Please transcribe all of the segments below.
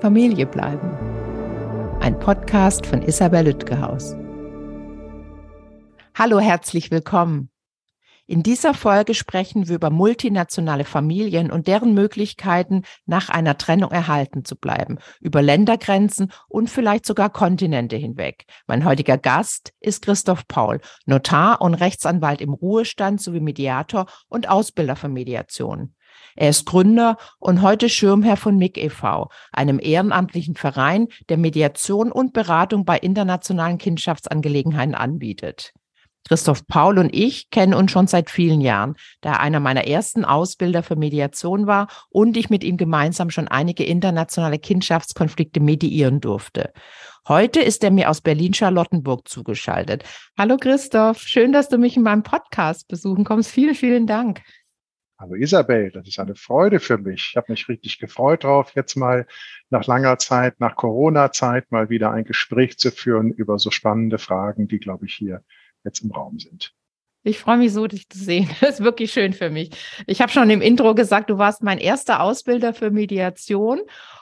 Familie bleiben. Ein Podcast von Isabel Lütgehaus. Hallo, herzlich willkommen. In dieser Folge sprechen wir über multinationale Familien und deren Möglichkeiten, nach einer Trennung erhalten zu bleiben, über Ländergrenzen und vielleicht sogar Kontinente hinweg. Mein heutiger Gast ist Christoph Paul, Notar und Rechtsanwalt im Ruhestand sowie Mediator und Ausbilder für Mediation. Er ist Gründer und heute Schirmherr von MIG e.V., einem ehrenamtlichen Verein, der Mediation und Beratung bei internationalen Kindschaftsangelegenheiten anbietet. Christoph Paul und ich kennen uns schon seit vielen Jahren, da er einer meiner ersten Ausbilder für Mediation war und ich mit ihm gemeinsam schon einige internationale Kindschaftskonflikte mediieren durfte. Heute ist er mir aus Berlin-Charlottenburg zugeschaltet. Hallo Christoph, schön, dass du mich in meinem Podcast besuchen kommst. Vielen, vielen Dank. Hallo Isabel, das ist eine Freude für mich. Ich habe mich richtig gefreut drauf, jetzt mal nach langer Zeit, nach Corona-Zeit mal wieder ein Gespräch zu führen über so spannende Fragen, die, glaube ich, hier jetzt im Raum sind. Ich freue mich so, dich zu sehen. Das ist wirklich schön für mich. Ich habe schon im Intro gesagt, du warst mein erster Ausbilder für Mediation.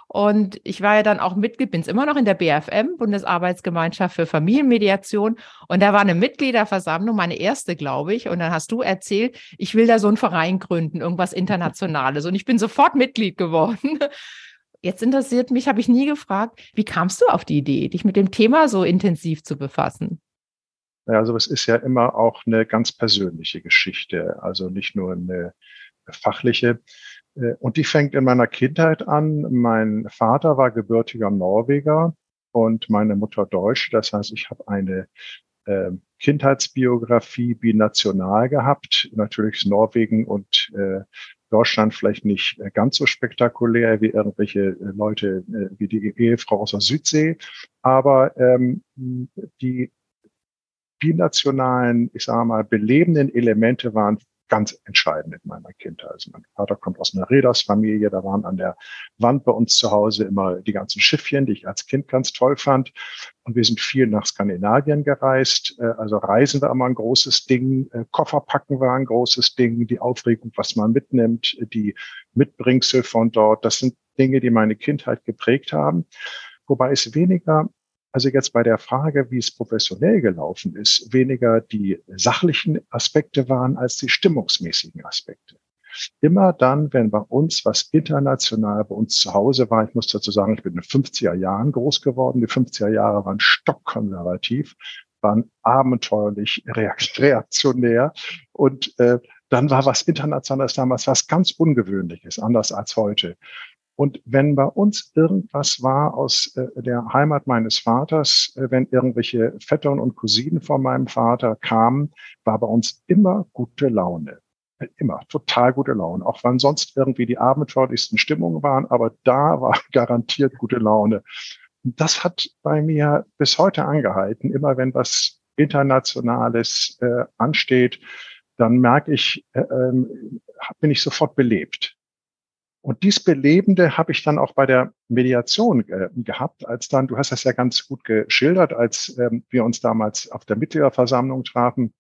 Und ich war ja dann auch Mitglied, bin es immer noch in der BFM, Bundesarbeitsgemeinschaft für Familienmediation. Und da war eine Mitgliederversammlung, meine erste, glaube ich. Und dann hast du erzählt, ich will da so einen Verein gründen, irgendwas Internationales. Und ich bin sofort Mitglied geworden. Jetzt interessiert mich, habe ich nie gefragt, wie kamst du auf die Idee, dich mit dem Thema so intensiv zu befassen? Also es ist ja immer auch eine ganz persönliche Geschichte, also nicht nur eine fachliche. Äh, und die fängt in meiner Kindheit an. Mein Vater war gebürtiger Norweger und meine Mutter Deutsch. Das heißt, ich habe eine äh, Kindheitsbiografie binational gehabt. Natürlich ist Norwegen und äh, Deutschland vielleicht nicht äh, ganz so spektakulär wie irgendwelche äh, Leute äh, wie die Ehefrau aus der Südsee, aber ähm, die binationalen, ich sage mal, belebenden Elemente waren ganz entscheidend in meiner Kindheit. Also mein Vater kommt aus einer Rädersfamilie, da waren an der Wand bei uns zu Hause immer die ganzen Schiffchen, die ich als Kind ganz toll fand. Und wir sind viel nach Skandinavien gereist. Äh, also Reisen war immer ein großes Ding, äh, Koffer packen war ein großes Ding, die Aufregung, was man mitnimmt, die Mitbringsel von dort. Das sind Dinge, die meine Kindheit geprägt haben. Wobei es weniger also jetzt bei der Frage, wie es professionell gelaufen ist, weniger die sachlichen Aspekte waren als die stimmungsmäßigen Aspekte. Immer dann, wenn bei uns was international bei uns zu Hause war, ich muss dazu sagen, ich bin in den 50er Jahren groß geworden. Die 50er Jahre waren stockkonservativ, waren abenteuerlich reaktionär und äh, dann war was Internationales damals was ganz Ungewöhnliches, anders als heute. Und wenn bei uns irgendwas war aus äh, der Heimat meines Vaters, äh, wenn irgendwelche Vettern und Cousinen von meinem Vater kamen, war bei uns immer gute Laune. Äh, immer total gute Laune. Auch wenn sonst irgendwie die abenteuerlichsten Stimmungen waren, aber da war garantiert gute Laune. Und das hat bei mir bis heute angehalten. Immer wenn was Internationales äh, ansteht, dann merke ich, äh, äh, bin ich sofort belebt. Und dies Belebende habe ich dann auch bei der Mediation äh, gehabt, als dann, du hast das ja ganz gut geschildert, als ähm, wir uns damals auf der Mitgliederversammlung trafen.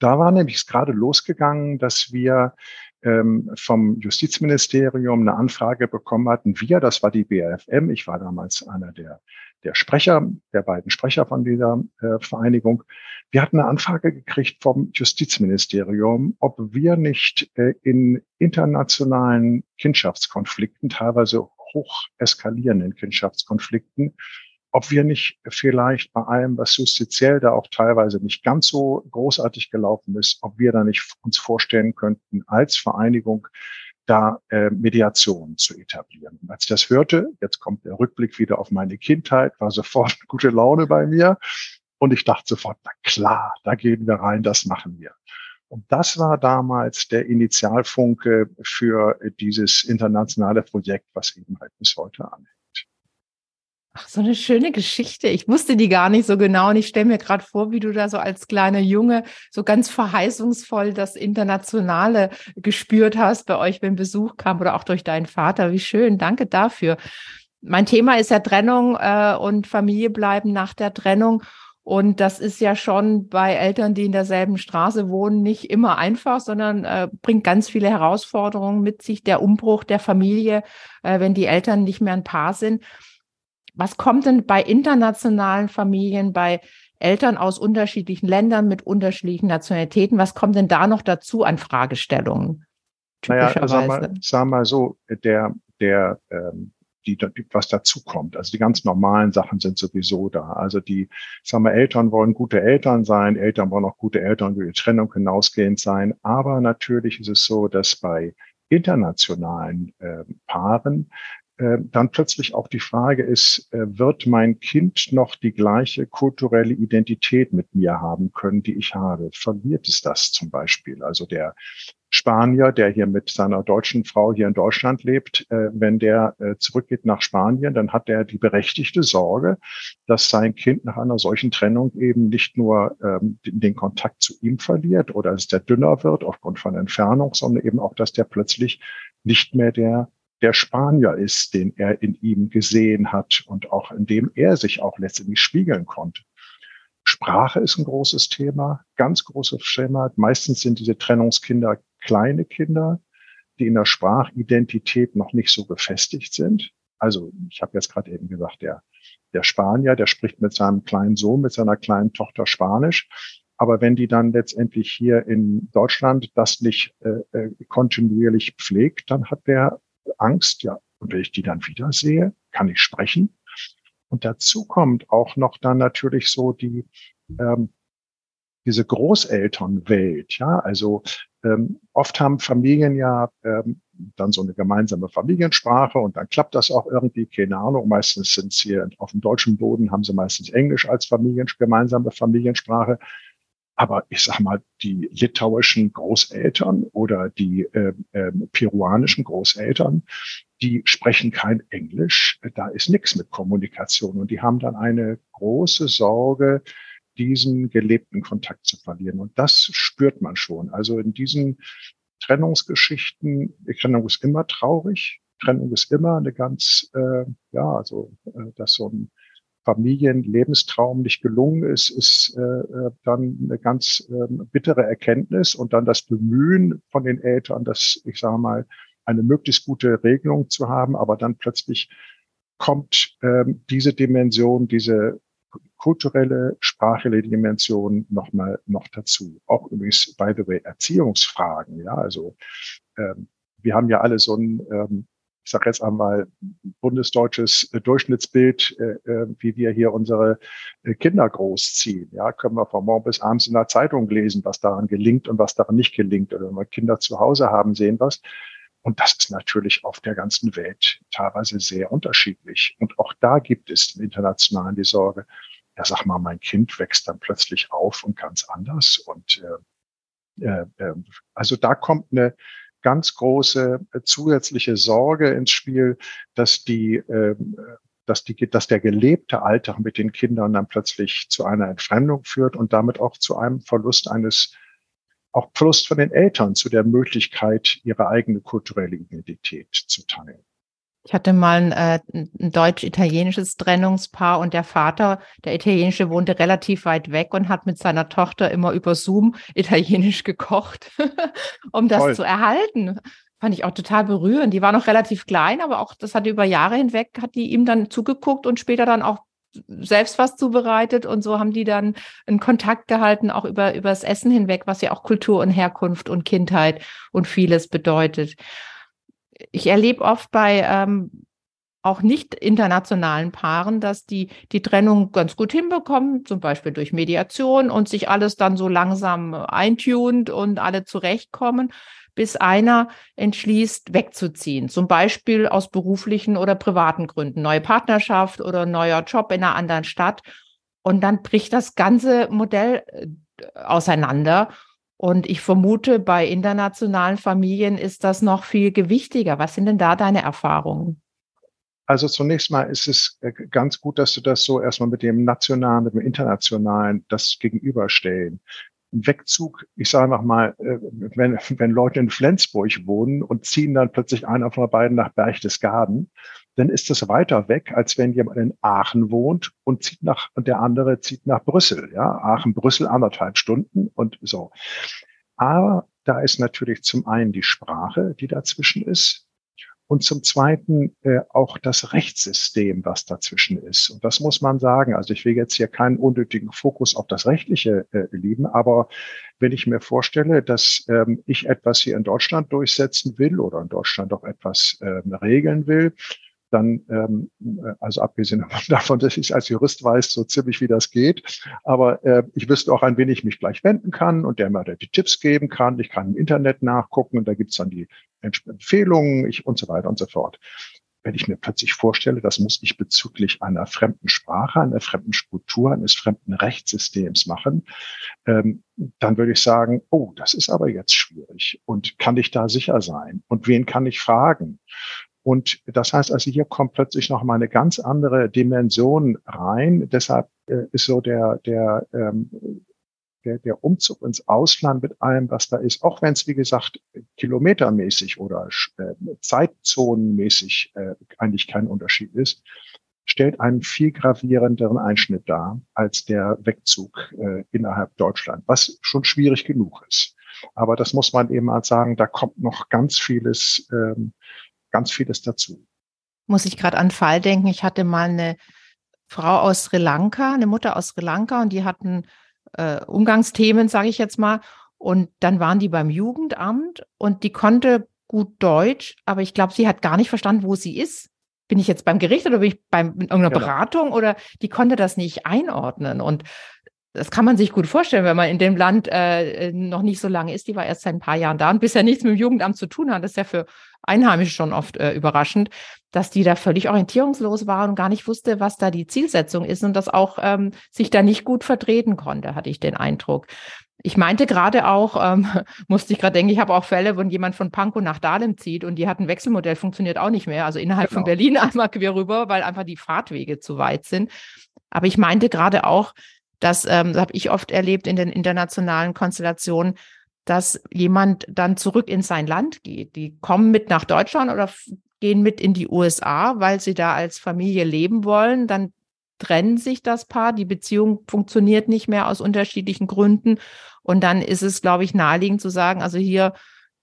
Da war nämlich gerade losgegangen, dass wir ähm, vom Justizministerium eine Anfrage bekommen hatten. Wir, das war die BRFM, ich war damals einer der der Sprecher, der beiden Sprecher von dieser äh, Vereinigung, wir hatten eine Anfrage gekriegt vom Justizministerium, ob wir nicht äh, in internationalen Kindschaftskonflikten, teilweise hoch eskalierenden Kindschaftskonflikten, ob wir nicht vielleicht bei allem, was justiziell da auch teilweise nicht ganz so großartig gelaufen ist, ob wir da nicht uns vorstellen könnten, als Vereinigung da äh, Mediation zu etablieren. Und als ich das hörte, jetzt kommt der Rückblick wieder auf meine Kindheit, war sofort gute Laune bei mir. Und ich dachte sofort, na klar, da gehen wir rein, das machen wir. Und das war damals der Initialfunke für dieses internationale Projekt, was eben halt bis heute anhält. Ach, so eine schöne Geschichte. Ich wusste die gar nicht so genau. Und ich stelle mir gerade vor, wie du da so als kleiner Junge so ganz verheißungsvoll das Internationale gespürt hast bei euch, wenn Besuch kam oder auch durch deinen Vater. Wie schön. Danke dafür. Mein Thema ist ja Trennung äh, und Familie bleiben nach der Trennung. Und das ist ja schon bei Eltern, die in derselben Straße wohnen, nicht immer einfach, sondern äh, bringt ganz viele Herausforderungen mit sich. Der Umbruch der Familie, äh, wenn die Eltern nicht mehr ein Paar sind. Was kommt denn bei internationalen Familien, bei Eltern aus unterschiedlichen Ländern mit unterschiedlichen Nationalitäten, was kommt denn da noch dazu an Fragestellungen? Naja, sag mal, sag mal so, der, der ähm, die, die, was dazu kommt. Also die ganz normalen Sachen sind sowieso da. Also die, sagen wir, Eltern wollen gute Eltern sein, Eltern wollen auch gute Eltern über die Trennung hinausgehend sein. Aber natürlich ist es so, dass bei internationalen äh, Paaren äh, dann plötzlich auch die Frage ist, äh, wird mein Kind noch die gleiche kulturelle Identität mit mir haben können, die ich habe? Verliert es das zum Beispiel? Also der Spanier, der hier mit seiner deutschen Frau hier in Deutschland lebt, äh, wenn der zurückgeht nach Spanien, dann hat er die berechtigte Sorge, dass sein Kind nach einer solchen Trennung eben nicht nur ähm, den, Kontakt zu ihm verliert oder dass der dünner wird aufgrund von Entfernung, sondern eben auch, dass der plötzlich nicht mehr der der Spanier ist, den er in ihm gesehen hat und auch in dem er sich auch letztendlich spiegeln konnte. Sprache ist ein großes Thema, ganz großes Thema. Meistens sind diese Trennungskinder kleine Kinder, die in der Sprachidentität noch nicht so gefestigt sind. Also ich habe jetzt gerade eben gesagt, der, der Spanier, der spricht mit seinem kleinen Sohn, mit seiner kleinen Tochter Spanisch. Aber wenn die dann letztendlich hier in Deutschland das nicht äh, äh kontinuierlich pflegt, dann hat der Angst, ja, und wenn ich die dann wiedersehe, kann ich sprechen. Und dazu kommt auch noch dann natürlich so die, ähm, diese Großelternwelt, ja, also ähm, oft haben Familien ja ähm, dann so eine gemeinsame Familiensprache und dann klappt das auch irgendwie, keine Ahnung. Meistens sind sie auf dem deutschen Boden, haben sie meistens Englisch als Familien, gemeinsame Familiensprache. Aber ich sag mal, die litauischen Großeltern oder die äh, äh, peruanischen Großeltern, die sprechen kein Englisch. Da ist nichts mit Kommunikation und die haben dann eine große Sorge, diesen gelebten Kontakt zu verlieren. Und das spürt man schon. Also in diesen Trennungsgeschichten, Trennung ist immer traurig. Trennung ist immer eine ganz, äh, ja, also äh, dass so ein Familienlebenstraum nicht gelungen ist, ist äh, äh, dann eine ganz äh, bittere Erkenntnis und dann das Bemühen von den Eltern, das, ich sage mal, eine möglichst gute Regelung zu haben, aber dann plötzlich kommt ähm, diese Dimension, diese kulturelle, sprachliche Dimension nochmal noch dazu. Auch übrigens, by the way, Erziehungsfragen. Ja, also ähm, wir haben ja alle so ein, ähm, ich sage jetzt einmal, bundesdeutsches Durchschnittsbild, äh, äh, wie wir hier unsere äh, Kinder großziehen. Ja, können wir von morgen bis abends in der Zeitung lesen, was daran gelingt und was daran nicht gelingt. Oder wenn wir Kinder zu Hause haben, sehen was. Und das ist natürlich auf der ganzen Welt teilweise sehr unterschiedlich. Und auch da gibt es im Internationalen die Sorge, ja, sag mal, mein Kind wächst dann plötzlich auf und ganz anders. Und äh, äh, äh also da kommt eine ganz große äh, zusätzliche Sorge ins Spiel, dass die äh, dass, die, dass der gelebte Alltag mit den Kindern dann plötzlich zu einer Entfremdung führt und damit auch zu einem Verlust eines auch Verlust von den Eltern zu der Möglichkeit, ihre eigene kulturelle Identität zu teilen. Ich hatte mal ein, äh, ein deutsch-italienisches Trennungspaar und der Vater, der italienische, wohnte relativ weit weg und hat mit seiner Tochter immer über Zoom italienisch gekocht, um das Toll. zu erhalten. Fand ich auch total berührend. Die war noch relativ klein, aber auch das hat über Jahre hinweg, hat die ihm dann zugeguckt und später dann auch selbst was zubereitet und so haben die dann einen Kontakt gehalten, auch über, über das Essen hinweg, was ja auch Kultur und Herkunft und Kindheit und vieles bedeutet. Ich erlebe oft bei ähm, auch nicht internationalen Paaren, dass die die Trennung ganz gut hinbekommen, zum Beispiel durch Mediation und sich alles dann so langsam eintunt und alle zurechtkommen bis einer entschließt, wegzuziehen. Zum Beispiel aus beruflichen oder privaten Gründen. Neue Partnerschaft oder neuer Job in einer anderen Stadt. Und dann bricht das ganze Modell äh, auseinander. Und ich vermute, bei internationalen Familien ist das noch viel gewichtiger. Was sind denn da deine Erfahrungen? Also zunächst mal ist es äh, ganz gut, dass du das so erstmal mit dem nationalen, mit dem internationalen das gegenüberstellen. Wegzug, ich sage einfach mal, äh, wenn, wenn Leute in Flensburg wohnen und ziehen dann plötzlich einer von beiden nach Berchtesgaden, dann ist das weiter weg, als wenn jemand in Aachen wohnt und zieht nach, und der andere zieht nach Brüssel, ja. Aachen, Brüssel anderthalb Stunden und so. Aber da ist natürlich zum einen die Sprache, die dazwischen ist und zum Zweiten äh, auch das Rechtssystem, was dazwischen ist. Und das muss man sagen. Also ich will jetzt hier keinen unnötigen Fokus auf das Rechtliche äh, lieben, aber wenn ich mir vorstelle, dass ähm, ich etwas hier in Deutschland durchsetzen will oder in Deutschland auch etwas ähm, regeln will, dann, ähm, äh, also abgesehen davon, dass ich als Jurist weiß, so ziemlich wie das geht, aber äh, ich wüsste auch, an wen ich mich gleich wenden kann und der mir die Tipps geben kann. Ich kann im Internet nachgucken und da gibt's dann die Empfehlungen ich, und so weiter und so fort. Wenn ich mir plötzlich vorstelle, das muss ich bezüglich einer fremden Sprache, einer fremden Kultur, eines fremden Rechtssystems machen, ähm, dann würde ich sagen, oh, das ist aber jetzt schwierig. Und kann ich da sicher sein? Und wen kann ich fragen? Und das heißt also, hier kommt plötzlich noch mal eine ganz andere Dimension rein. Deshalb äh, ist so der, der, ähm, der, der Umzug ins Ausland mit allem, was da ist, auch wenn es, wie gesagt, kilometermäßig oder äh, zeitzonenmäßig äh, eigentlich kein Unterschied ist, stellt einen viel gravierenderen Einschnitt dar als der Wegzug äh, innerhalb Deutschland, was schon schwierig genug ist. Aber das muss man eben mal sagen, da kommt noch ganz vieles ähm, ganz vieles dazu. Muss ich gerade an Fall denken. Ich hatte mal eine Frau aus Sri Lanka, eine Mutter aus Sri Lanka und die hatten äh, Umgangsthemen, sage ich jetzt mal. Und dann waren die beim Jugendamt und die konnte gut Deutsch, aber ich glaube, sie hat gar nicht verstanden, wo sie ist. Bin ich jetzt beim Gericht oder bin ich beim, in irgendeiner genau. Beratung oder die konnte das nicht einordnen. Und das kann man sich gut vorstellen, wenn man in dem Land äh, noch nicht so lange ist. Die war erst seit ein paar Jahren da und bisher nichts mit dem Jugendamt zu tun hat. Das ist ja für Einheimische schon oft äh, überraschend, dass die da völlig orientierungslos waren und gar nicht wusste, was da die Zielsetzung ist und das auch ähm, sich da nicht gut vertreten konnte, hatte ich den Eindruck. Ich meinte gerade auch, ähm, musste ich gerade denken, ich habe auch Fälle, wo jemand von Pankow nach Dahlem zieht und die hat ein Wechselmodell, funktioniert auch nicht mehr. Also innerhalb genau. von Berlin einmal quer rüber, weil einfach die Fahrtwege zu weit sind. Aber ich meinte gerade auch, das, ähm, das habe ich oft erlebt in den internationalen Konstellationen, dass jemand dann zurück in sein Land geht. Die kommen mit nach Deutschland oder gehen mit in die USA, weil sie da als Familie leben wollen. Dann trennen sich das Paar, die Beziehung funktioniert nicht mehr aus unterschiedlichen Gründen. Und dann ist es, glaube ich, naheliegend zu sagen, also hier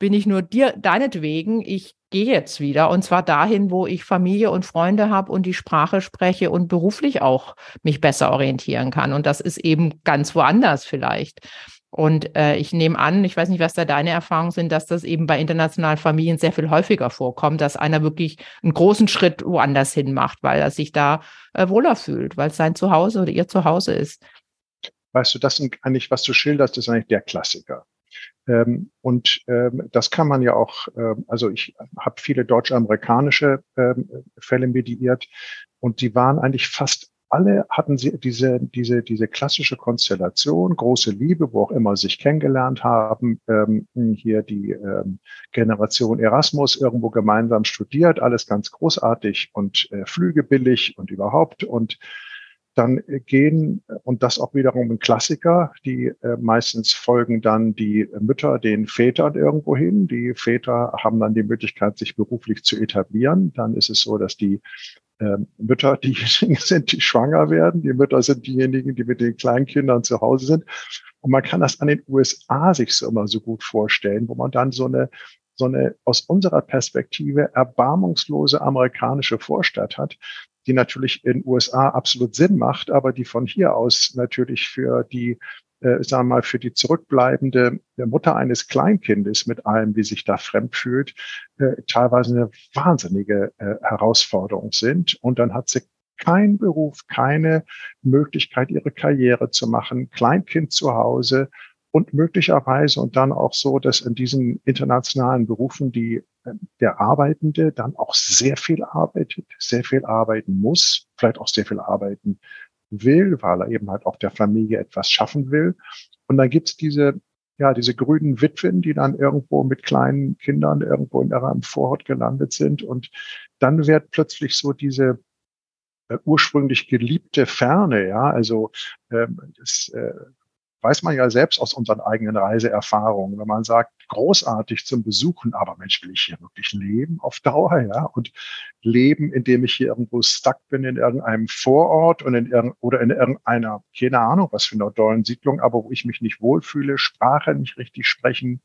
bin ich nur dir, deinetwegen, ich gehe jetzt wieder und zwar dahin, wo ich Familie und Freunde habe und die Sprache spreche und beruflich auch mich besser orientieren kann. Und das ist eben ganz woanders vielleicht. Und äh, ich nehme an, ich weiß nicht, was da deine Erfahrungen sind, dass das eben bei internationalen Familien sehr viel häufiger vorkommt, dass einer wirklich einen großen Schritt woanders hin macht, weil er sich da äh, wohler fühlt, weil es sein Zuhause oder ihr Zuhause ist. Weißt du, das eigentlich, was du schilderst, ist eigentlich der Klassiker. Ähm, und ähm, das kann man ja auch, äh, also ich habe viele deutsch-amerikanische ähm, Fälle mediiert und die waren eigentlich fast alle hatten sie diese, diese, diese klassische Konstellation, große Liebe, wo auch immer sich kennengelernt haben, ähm, hier die ähm, Generation Erasmus irgendwo gemeinsam studiert, alles ganz großartig und äh, Flüge billig und überhaupt und dann gehen, und das auch wiederum ein Klassiker, die äh, meistens folgen dann die Mütter den Vätern irgendwo hin. Die Väter haben dann die Möglichkeit, sich beruflich zu etablieren. Dann ist es so, dass die äh, Mütter diejenigen sind, die schwanger werden. Die Mütter sind diejenigen, die mit den Kleinkindern zu Hause sind. Und man kann das an den USA sich so immer so gut vorstellen, wo man dann so eine so eine aus unserer Perspektive erbarmungslose amerikanische Vorstadt hat, die natürlich in USA absolut Sinn macht, aber die von hier aus natürlich für die äh, sagen wir mal, für die zurückbleibende Mutter eines Kleinkindes mit allem, wie sich da fremd fühlt, äh, teilweise eine wahnsinnige äh, Herausforderung sind. Und dann hat sie keinen Beruf, keine Möglichkeit, ihre Karriere zu machen, Kleinkind zu Hause und möglicherweise und dann auch so, dass in diesen internationalen Berufen die der Arbeitende dann auch sehr viel arbeitet, sehr viel arbeiten muss, vielleicht auch sehr viel arbeiten will, weil er eben halt auch der Familie etwas schaffen will. Und dann gibt's diese, ja, diese grünen Witwen, die dann irgendwo mit kleinen Kindern irgendwo in einem Vorort gelandet sind. Und dann wird plötzlich so diese äh, ursprünglich geliebte Ferne, ja, also ähm, das, äh, weiß man ja selbst aus unseren eigenen Reiseerfahrungen, wenn man sagt, großartig zum Besuchen, aber Mensch, will ich hier wirklich leben auf Dauer, ja? Und leben, indem ich hier irgendwo stuck bin in irgendeinem Vorort und in irgend, oder in irgendeiner, keine Ahnung, was für einer tollen Siedlung, aber wo ich mich nicht wohlfühle, Sprache nicht richtig sprechen,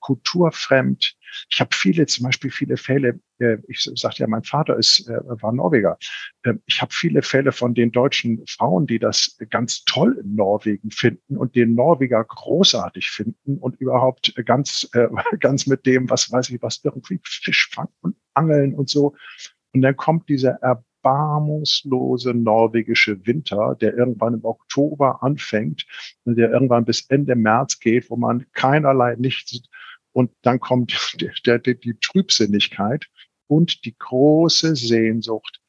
kulturfremd. Ich habe viele, zum Beispiel viele Fälle, äh, ich sagte ja, mein Vater ist, äh, war Norweger. Äh, ich habe viele Fälle von den deutschen Frauen, die das ganz toll in Norwegen finden und den Norweger großartig finden und überhaupt ganz, äh, ganz mit dem, was weiß ich, was irgendwie Fisch fangen und Angeln und so. Und dann kommt dieser erbarmungslose norwegische Winter, der irgendwann im Oktober anfängt und der irgendwann bis Ende März geht, wo man keinerlei nichts und dann kommt der, der, die Trübsinnigkeit und die große Sehnsucht.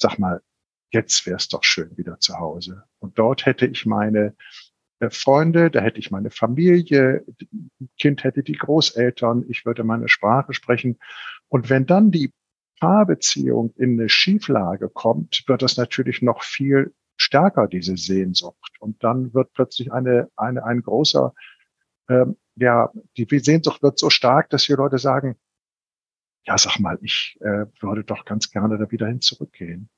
Sag mal, jetzt wäre es doch schön wieder zu Hause. Und dort hätte ich meine äh, Freunde, da hätte ich meine Familie, Kind hätte die Großeltern, ich würde meine Sprache sprechen. Und wenn dann die Paarbeziehung in eine Schieflage kommt, wird das natürlich noch viel stärker, diese Sehnsucht. Und dann wird plötzlich eine, eine, ein großer ähm, ja, die Sehnsucht wird so stark, dass die Leute sagen, ja, sag mal, ich äh, würde doch ganz gerne da wieder hin zurückgehen.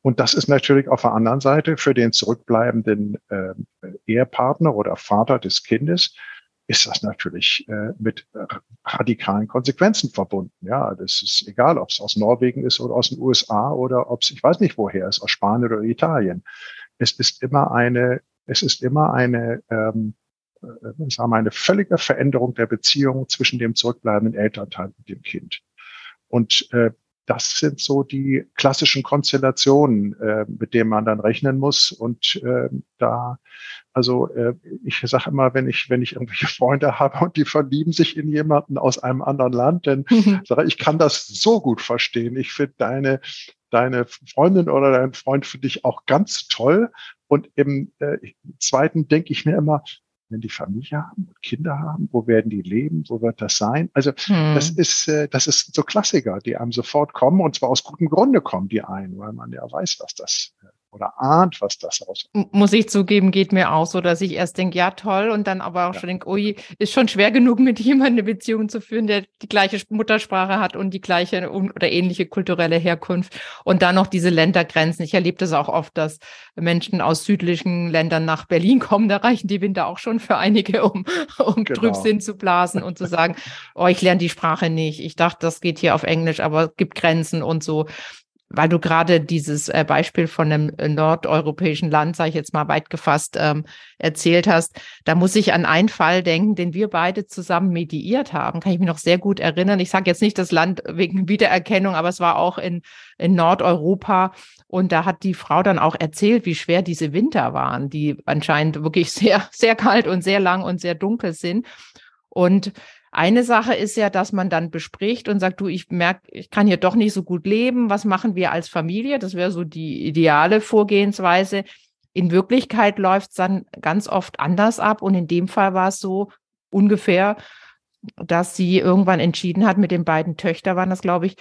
Und das ist natürlich auf der anderen Seite für den zurückbleibenden äh, Ehepartner oder Vater des Kindes ist das natürlich äh, mit äh, radikalen Konsequenzen verbunden. Ja, das ist egal, ob es aus Norwegen ist oder aus den USA oder ob es, ich weiß nicht woher ist, aus Spanien oder Italien. Es ist immer eine, es ist immer eine ähm, äh, sagen wir, eine völlige Veränderung der Beziehung zwischen dem zurückbleibenden Elternteil und dem Kind. Und äh, das sind so die klassischen Konstellationen, äh, mit denen man dann rechnen muss. Und äh, da, also äh, ich sage immer, wenn ich, wenn ich irgendwelche Freunde habe und die verlieben sich in jemanden aus einem anderen Land, dann mhm. sage ich, ich kann das so gut verstehen. Ich finde deine, deine Freundin oder dein Freund finde ich auch ganz toll. Und im äh, zweiten denke ich mir immer, wenn die Familie haben und Kinder haben, wo werden die leben, wo wird das sein? Also hm. das ist äh, das ist so Klassiker, die einem sofort kommen und zwar aus gutem Grunde kommen die ein, weil man ja weiß, was das äh, oder ahnt, was das aus. Muss ich zugeben, geht mir auch so, dass ich erst denke, ja toll, und dann aber auch ja. schon denke, ui, ist schon schwer genug, mit jemandem eine Beziehung zu führen, der die gleiche Muttersprache hat und die gleiche oder ähnliche kulturelle Herkunft und dann noch diese Ländergrenzen. Ich erlebe das auch oft, dass Menschen aus südlichen Ländern nach Berlin kommen, da reichen die Winter auch schon für einige, um, um genau. Trübsinn zu blasen und zu sagen, oh, ich lerne die Sprache nicht. Ich dachte, das geht hier auf Englisch, aber es gibt Grenzen und so weil du gerade dieses äh, Beispiel von einem äh, nordeuropäischen Land, sage ich jetzt mal weit gefasst, ähm, erzählt hast, da muss ich an einen Fall denken, den wir beide zusammen mediiert haben. Kann ich mich noch sehr gut erinnern. Ich sage jetzt nicht das Land wegen Wiedererkennung, aber es war auch in, in Nordeuropa. Und da hat die Frau dann auch erzählt, wie schwer diese Winter waren, die anscheinend wirklich sehr, sehr kalt und sehr lang und sehr dunkel sind. Und eine Sache ist ja, dass man dann bespricht und sagt, du, ich merke, ich kann hier doch nicht so gut leben. Was machen wir als Familie? Das wäre so die ideale Vorgehensweise. In Wirklichkeit läuft es dann ganz oft anders ab. Und in dem Fall war es so ungefähr, dass sie irgendwann entschieden hat, mit den beiden Töchtern waren das, glaube ich,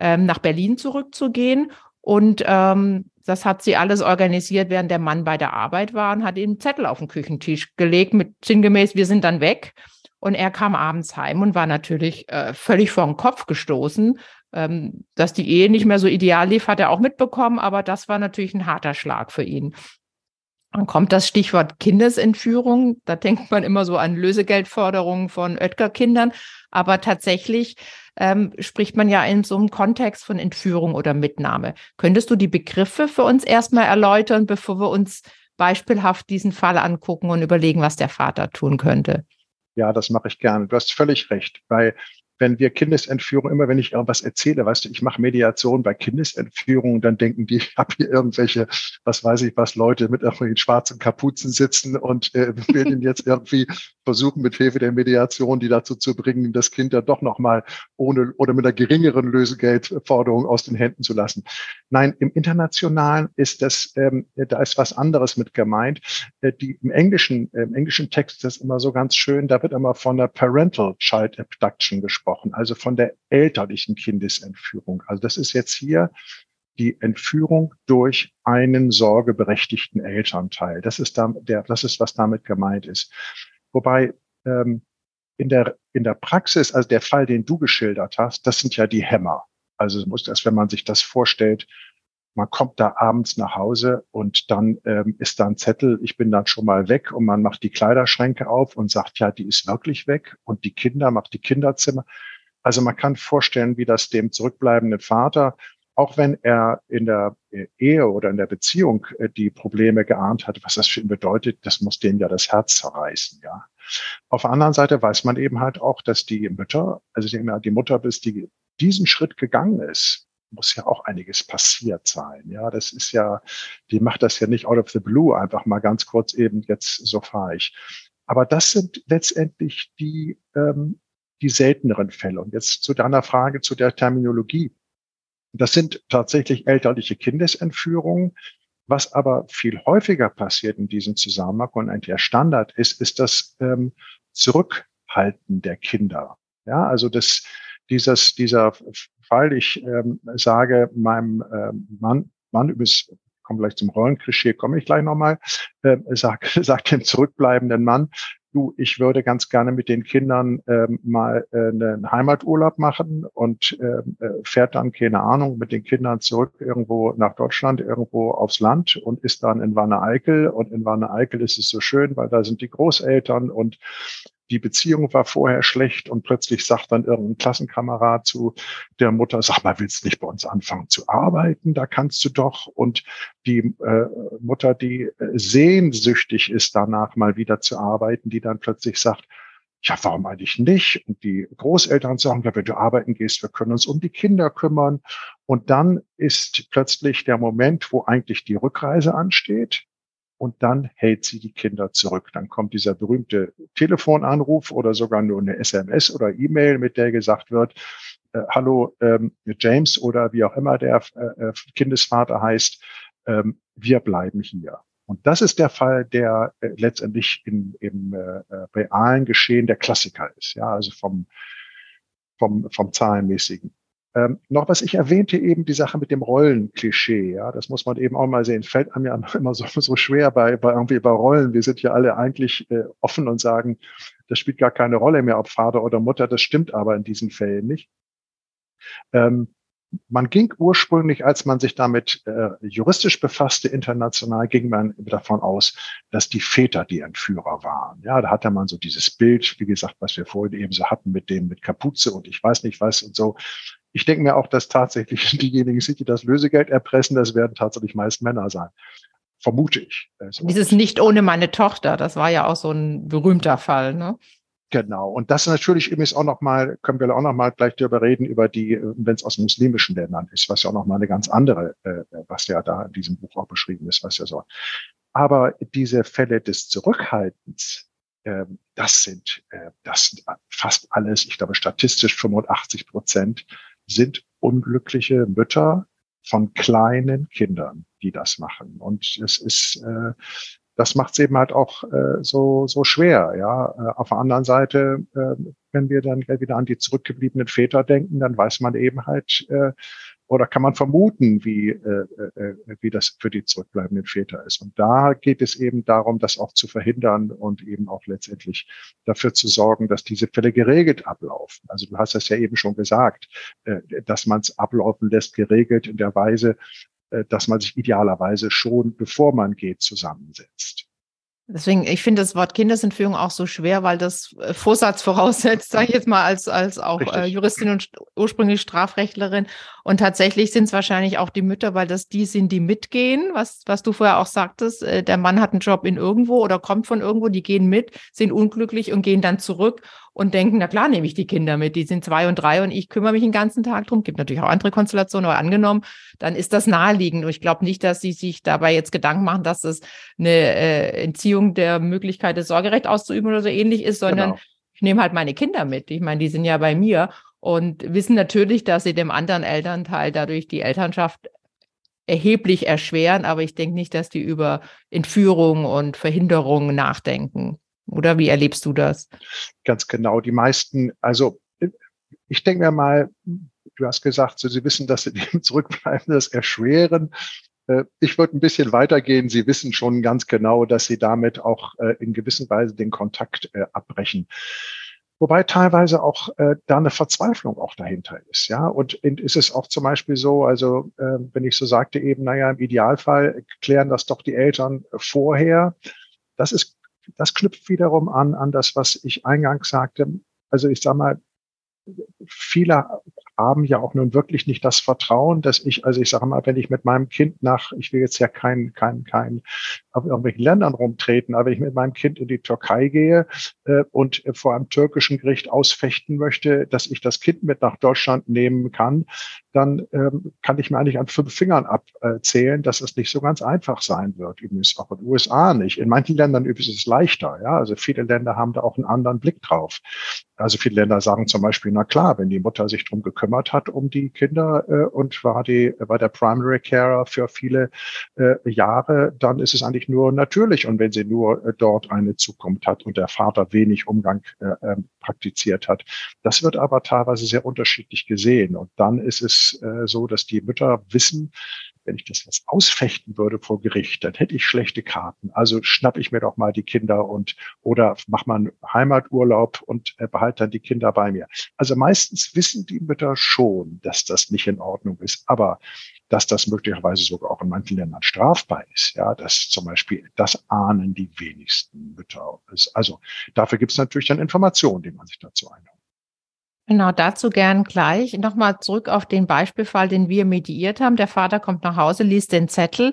ähm, nach Berlin zurückzugehen. Und ähm, das hat sie alles organisiert, während der Mann bei der Arbeit war und hat ihm einen Zettel auf den Küchentisch gelegt mit sinngemäß, wir sind dann weg. Und er kam abends heim und war natürlich äh, völlig vor den Kopf gestoßen. Ähm, dass die Ehe nicht mehr so ideal lief, hat er auch mitbekommen, aber das war natürlich ein harter Schlag für ihn. Dann kommt das Stichwort Kindesentführung. Da denkt man immer so an Lösegeldforderungen von Oetker-Kindern. Aber tatsächlich ähm, spricht man ja in so einem Kontext von Entführung oder Mitnahme. Könntest du die Begriffe für uns erstmal erläutern, bevor wir uns beispielhaft diesen Fall angucken und überlegen, was der Vater tun könnte? Ja, das mache ich gerne. Du hast völlig recht. Bei wenn wir Kindesentführung, immer wenn ich irgendwas erzähle, weißt du, ich mache Mediation bei Kindesentführung, dann denken die, ich habe hier irgendwelche, was weiß ich was, Leute mit irgendwelchen schwarzen Kapuzen sitzen und äh, will ihnen jetzt irgendwie versuchen, mit Hilfe der Mediation die dazu zu bringen, das Kind dann doch nochmal ohne oder mit einer geringeren Lösegeldforderung aus den Händen zu lassen. Nein, im Internationalen ist das, ähm, da ist was anderes mit gemeint. Äh, die, Im englischen, äh, im englischen Text ist das immer so ganz schön, da wird immer von der Parental Child Abduction gesprochen gesprochen, also von der elterlichen Kindesentführung. Also das ist jetzt hier die Entführung durch einen sorgeberechtigten Elternteil. Das ist, da, der, das ist, was damit gemeint ist. Wobei ähm, in, der, in der Praxis, also der Fall, den du geschildert hast, das sind ja die Hämmer. Also muss das, wenn man sich das vorstellt, man kommt da abends nach Hause und dann ähm, ist da ein Zettel, ich bin dann schon mal weg und man macht die Kleiderschränke auf und sagt, ja, die ist wirklich weg und die Kinder macht die Kinderzimmer. Also man kann vorstellen, wie das dem zurückbleibenden Vater, auch wenn er in der Ehe oder in der Beziehung äh, die Probleme geahnt hat, was das für ihn bedeutet, das muss denen ja das Herz zerreißen, ja. Auf der anderen Seite weiß man eben halt auch, dass die Mütter, also die Mutter bis die diesen Schritt gegangen ist, muss ja auch einiges passiert sein. Ja, das ist ja, die macht das ja nicht out of the blue, einfach mal ganz kurz eben, jetzt so fahre ich. Aber das sind letztendlich die, ähm, die selteneren Fälle. Und jetzt zu deiner Frage zu der Terminologie. Das sind tatsächlich elterliche Kindesentführungen. Was aber viel häufiger passiert in diesem Zusammenhang und ein der Standard ist, ist das ähm, Zurückhalten der Kinder. Ja, also das, dieses, dieser Fall, ich ähm, sage meinem ähm, Mann, Mann übrigens, komme gleich zum Rollenklischee, komme ich gleich nochmal, äh, sag, sag dem zurückbleibenden Mann, du, ich würde ganz gerne mit den Kindern ähm, mal äh, einen Heimaturlaub machen und ähm, äh, fährt dann, keine Ahnung, mit den Kindern zurück irgendwo nach Deutschland, irgendwo aufs Land und ist dann in Wanne Eickel. Und in Wanne Eickel ist es so schön, weil da sind die Großeltern und die Beziehung war vorher schlecht und plötzlich sagt dann irgendein Klassenkamerad zu der Mutter, sag mal, willst du nicht bei uns anfangen zu arbeiten? Da kannst du doch. Und die äh, Mutter, die äh, sehnsüchtig ist danach mal wieder zu arbeiten, die dann plötzlich sagt, ja, warum eigentlich nicht? Und die Großeltern sagen, ja, wenn du arbeiten gehst, wir können uns um die Kinder kümmern. Und dann ist plötzlich der Moment, wo eigentlich die Rückreise ansteht und dann hält sie die Kinder zurück. Dann kommt dieser berühmte Telefonanruf oder sogar nur eine SMS oder E-Mail, mit der gesagt wird, äh, hallo ähm, James oder wie auch immer der äh, äh, Kindesvater heißt, ähm, wir bleiben hier. Und das ist der Fall, der äh, letztendlich in, im äh, äh realen Geschehen der Klassiker ist. Ja, also vom, vom, vom Zahlenmäßigen. Ähm, noch was ich erwähnte eben die Sache mit dem Rollenklischee, ja, das muss man eben auch mal sehen. Fällt einem ja immer so, so schwer bei, bei irgendwie bei Rollen. Wir sind ja alle eigentlich äh, offen und sagen, das spielt gar keine Rolle mehr, ob Vater oder Mutter. Das stimmt aber in diesen Fällen nicht. Ähm, man ging ursprünglich, als man sich damit äh, juristisch befasste, international, ging man davon aus, dass die Väter die Entführer waren. Ja, da hatte man so dieses Bild, wie gesagt, was wir vorhin eben so hatten mit dem, mit Kapuze und ich weiß nicht was und so. Ich denke mir auch, dass tatsächlich diejenigen sind, die das Lösegeld erpressen, das werden tatsächlich meist Männer sein. Vermute ich. Also, Dieses nicht ohne meine Tochter, das war ja auch so ein berühmter Fall, ne? Genau. Und das natürlich übrigens auch nochmal, können wir auch nochmal gleich darüber reden, über die, wenn es aus muslimischen Ländern ist, was ja auch nochmal eine ganz andere, äh, was ja da in diesem Buch auch beschrieben ist, was ja so. Aber diese Fälle des Zurückhaltens, äh, das sind, äh, das sind fast alles, ich glaube statistisch 85 Prozent sind unglückliche Mütter von kleinen Kindern, die das machen. Und es ist, äh, das macht es eben halt auch äh, so, so schwer. Ja, äh, auf der anderen Seite, äh, wenn wir dann wieder an die zurückgebliebenen Väter denken, dann weiß man eben halt, äh, oder kann man vermuten, wie, äh, äh, wie das für die zurückbleibenden Väter ist. Und da geht es eben darum, das auch zu verhindern und eben auch letztendlich dafür zu sorgen, dass diese Fälle geregelt ablaufen. Also du hast das ja eben schon gesagt, äh, dass man es ablaufen lässt, geregelt in der Weise, äh, dass man sich idealerweise schon, bevor man geht, zusammensetzt. Deswegen, ich finde das Wort Kindesentführung auch so schwer, weil das äh, Vorsatz voraussetzt, sage ich jetzt mal als, als auch äh, Juristin und ursprünglich Strafrechtlerin. Und tatsächlich sind es wahrscheinlich auch die Mütter, weil das die sind, die mitgehen, was, was du vorher auch sagtest. Äh, der Mann hat einen Job in irgendwo oder kommt von irgendwo, die gehen mit, sind unglücklich und gehen dann zurück und denken, na klar, nehme ich die Kinder mit, die sind zwei und drei und ich kümmere mich den ganzen Tag drum. Gibt natürlich auch andere Konstellationen, aber angenommen, dann ist das naheliegend. Und ich glaube nicht, dass sie sich dabei jetzt Gedanken machen, dass es eine äh, Entziehung der Möglichkeit des Sorgerecht auszuüben oder so ähnlich ist, sondern genau. ich nehme halt meine Kinder mit. Ich meine, die sind ja bei mir und wissen natürlich, dass sie dem anderen Elternteil dadurch die Elternschaft erheblich erschweren, aber ich denke nicht, dass die über Entführung und Verhinderung nachdenken. Oder wie erlebst du das? Ganz genau. Die meisten, also ich denke mir mal, du hast gesagt, so, Sie wissen, dass Sie dem Zurückbleiben das erschweren. Äh, ich würde ein bisschen weitergehen. Sie wissen schon ganz genau, dass Sie damit auch äh, in gewisser Weise den Kontakt äh, abbrechen. Wobei teilweise auch da eine Verzweiflung auch dahinter ist. Ja, und ist es auch zum Beispiel so, also wenn ich so sagte eben, naja, im Idealfall klären das doch die Eltern vorher. Das ist, das knüpft wiederum an, an das, was ich eingangs sagte. Also ich sag mal, viele haben ja auch nun wirklich nicht das Vertrauen, dass ich, also ich sage mal, wenn ich mit meinem Kind nach, ich will jetzt ja kein, kein, kein auf irgendwelchen Ländern rumtreten, aber wenn ich mit meinem Kind in die Türkei gehe äh, und vor einem türkischen Gericht ausfechten möchte, dass ich das Kind mit nach Deutschland nehmen kann, dann ähm, kann ich mir eigentlich an fünf Fingern abzählen, dass es nicht so ganz einfach sein wird. Übrigens auch in den USA nicht. In manchen Ländern übrigens ist es leichter. Ja, also viele Länder haben da auch einen anderen Blick drauf. Also viele Länder sagen zum Beispiel, na klar, wenn die Mutter sich drum gekümmert hat um die Kinder äh, und war die war der Primary Carer für viele äh, Jahre, dann ist es eigentlich nur natürlich. Und wenn sie nur äh, dort eine Zukunft hat und der Vater wenig Umgang äh, ähm, praktiziert hat, das wird aber teilweise sehr unterschiedlich gesehen. Und dann ist es äh, so, dass die Mütter wissen, wenn ich das jetzt ausfechten würde vor Gericht, dann hätte ich schlechte Karten. Also schnapp ich mir doch mal die Kinder und oder mach mal einen Heimaturlaub und äh, behalte dann die Kinder bei mir. Also meistens wissen die Mütter schon, dass das nicht in Ordnung ist, aber dass das möglicherweise sogar auch in manchen Ländern strafbar ist. Ja, das zum Beispiel, das ahnen die wenigsten Mütter. Also dafür gibt es natürlich dann Informationen, die man sich dazu einholt. Genau, dazu gern gleich. Nochmal zurück auf den Beispielfall, den wir mediiert haben. Der Vater kommt nach Hause, liest den Zettel,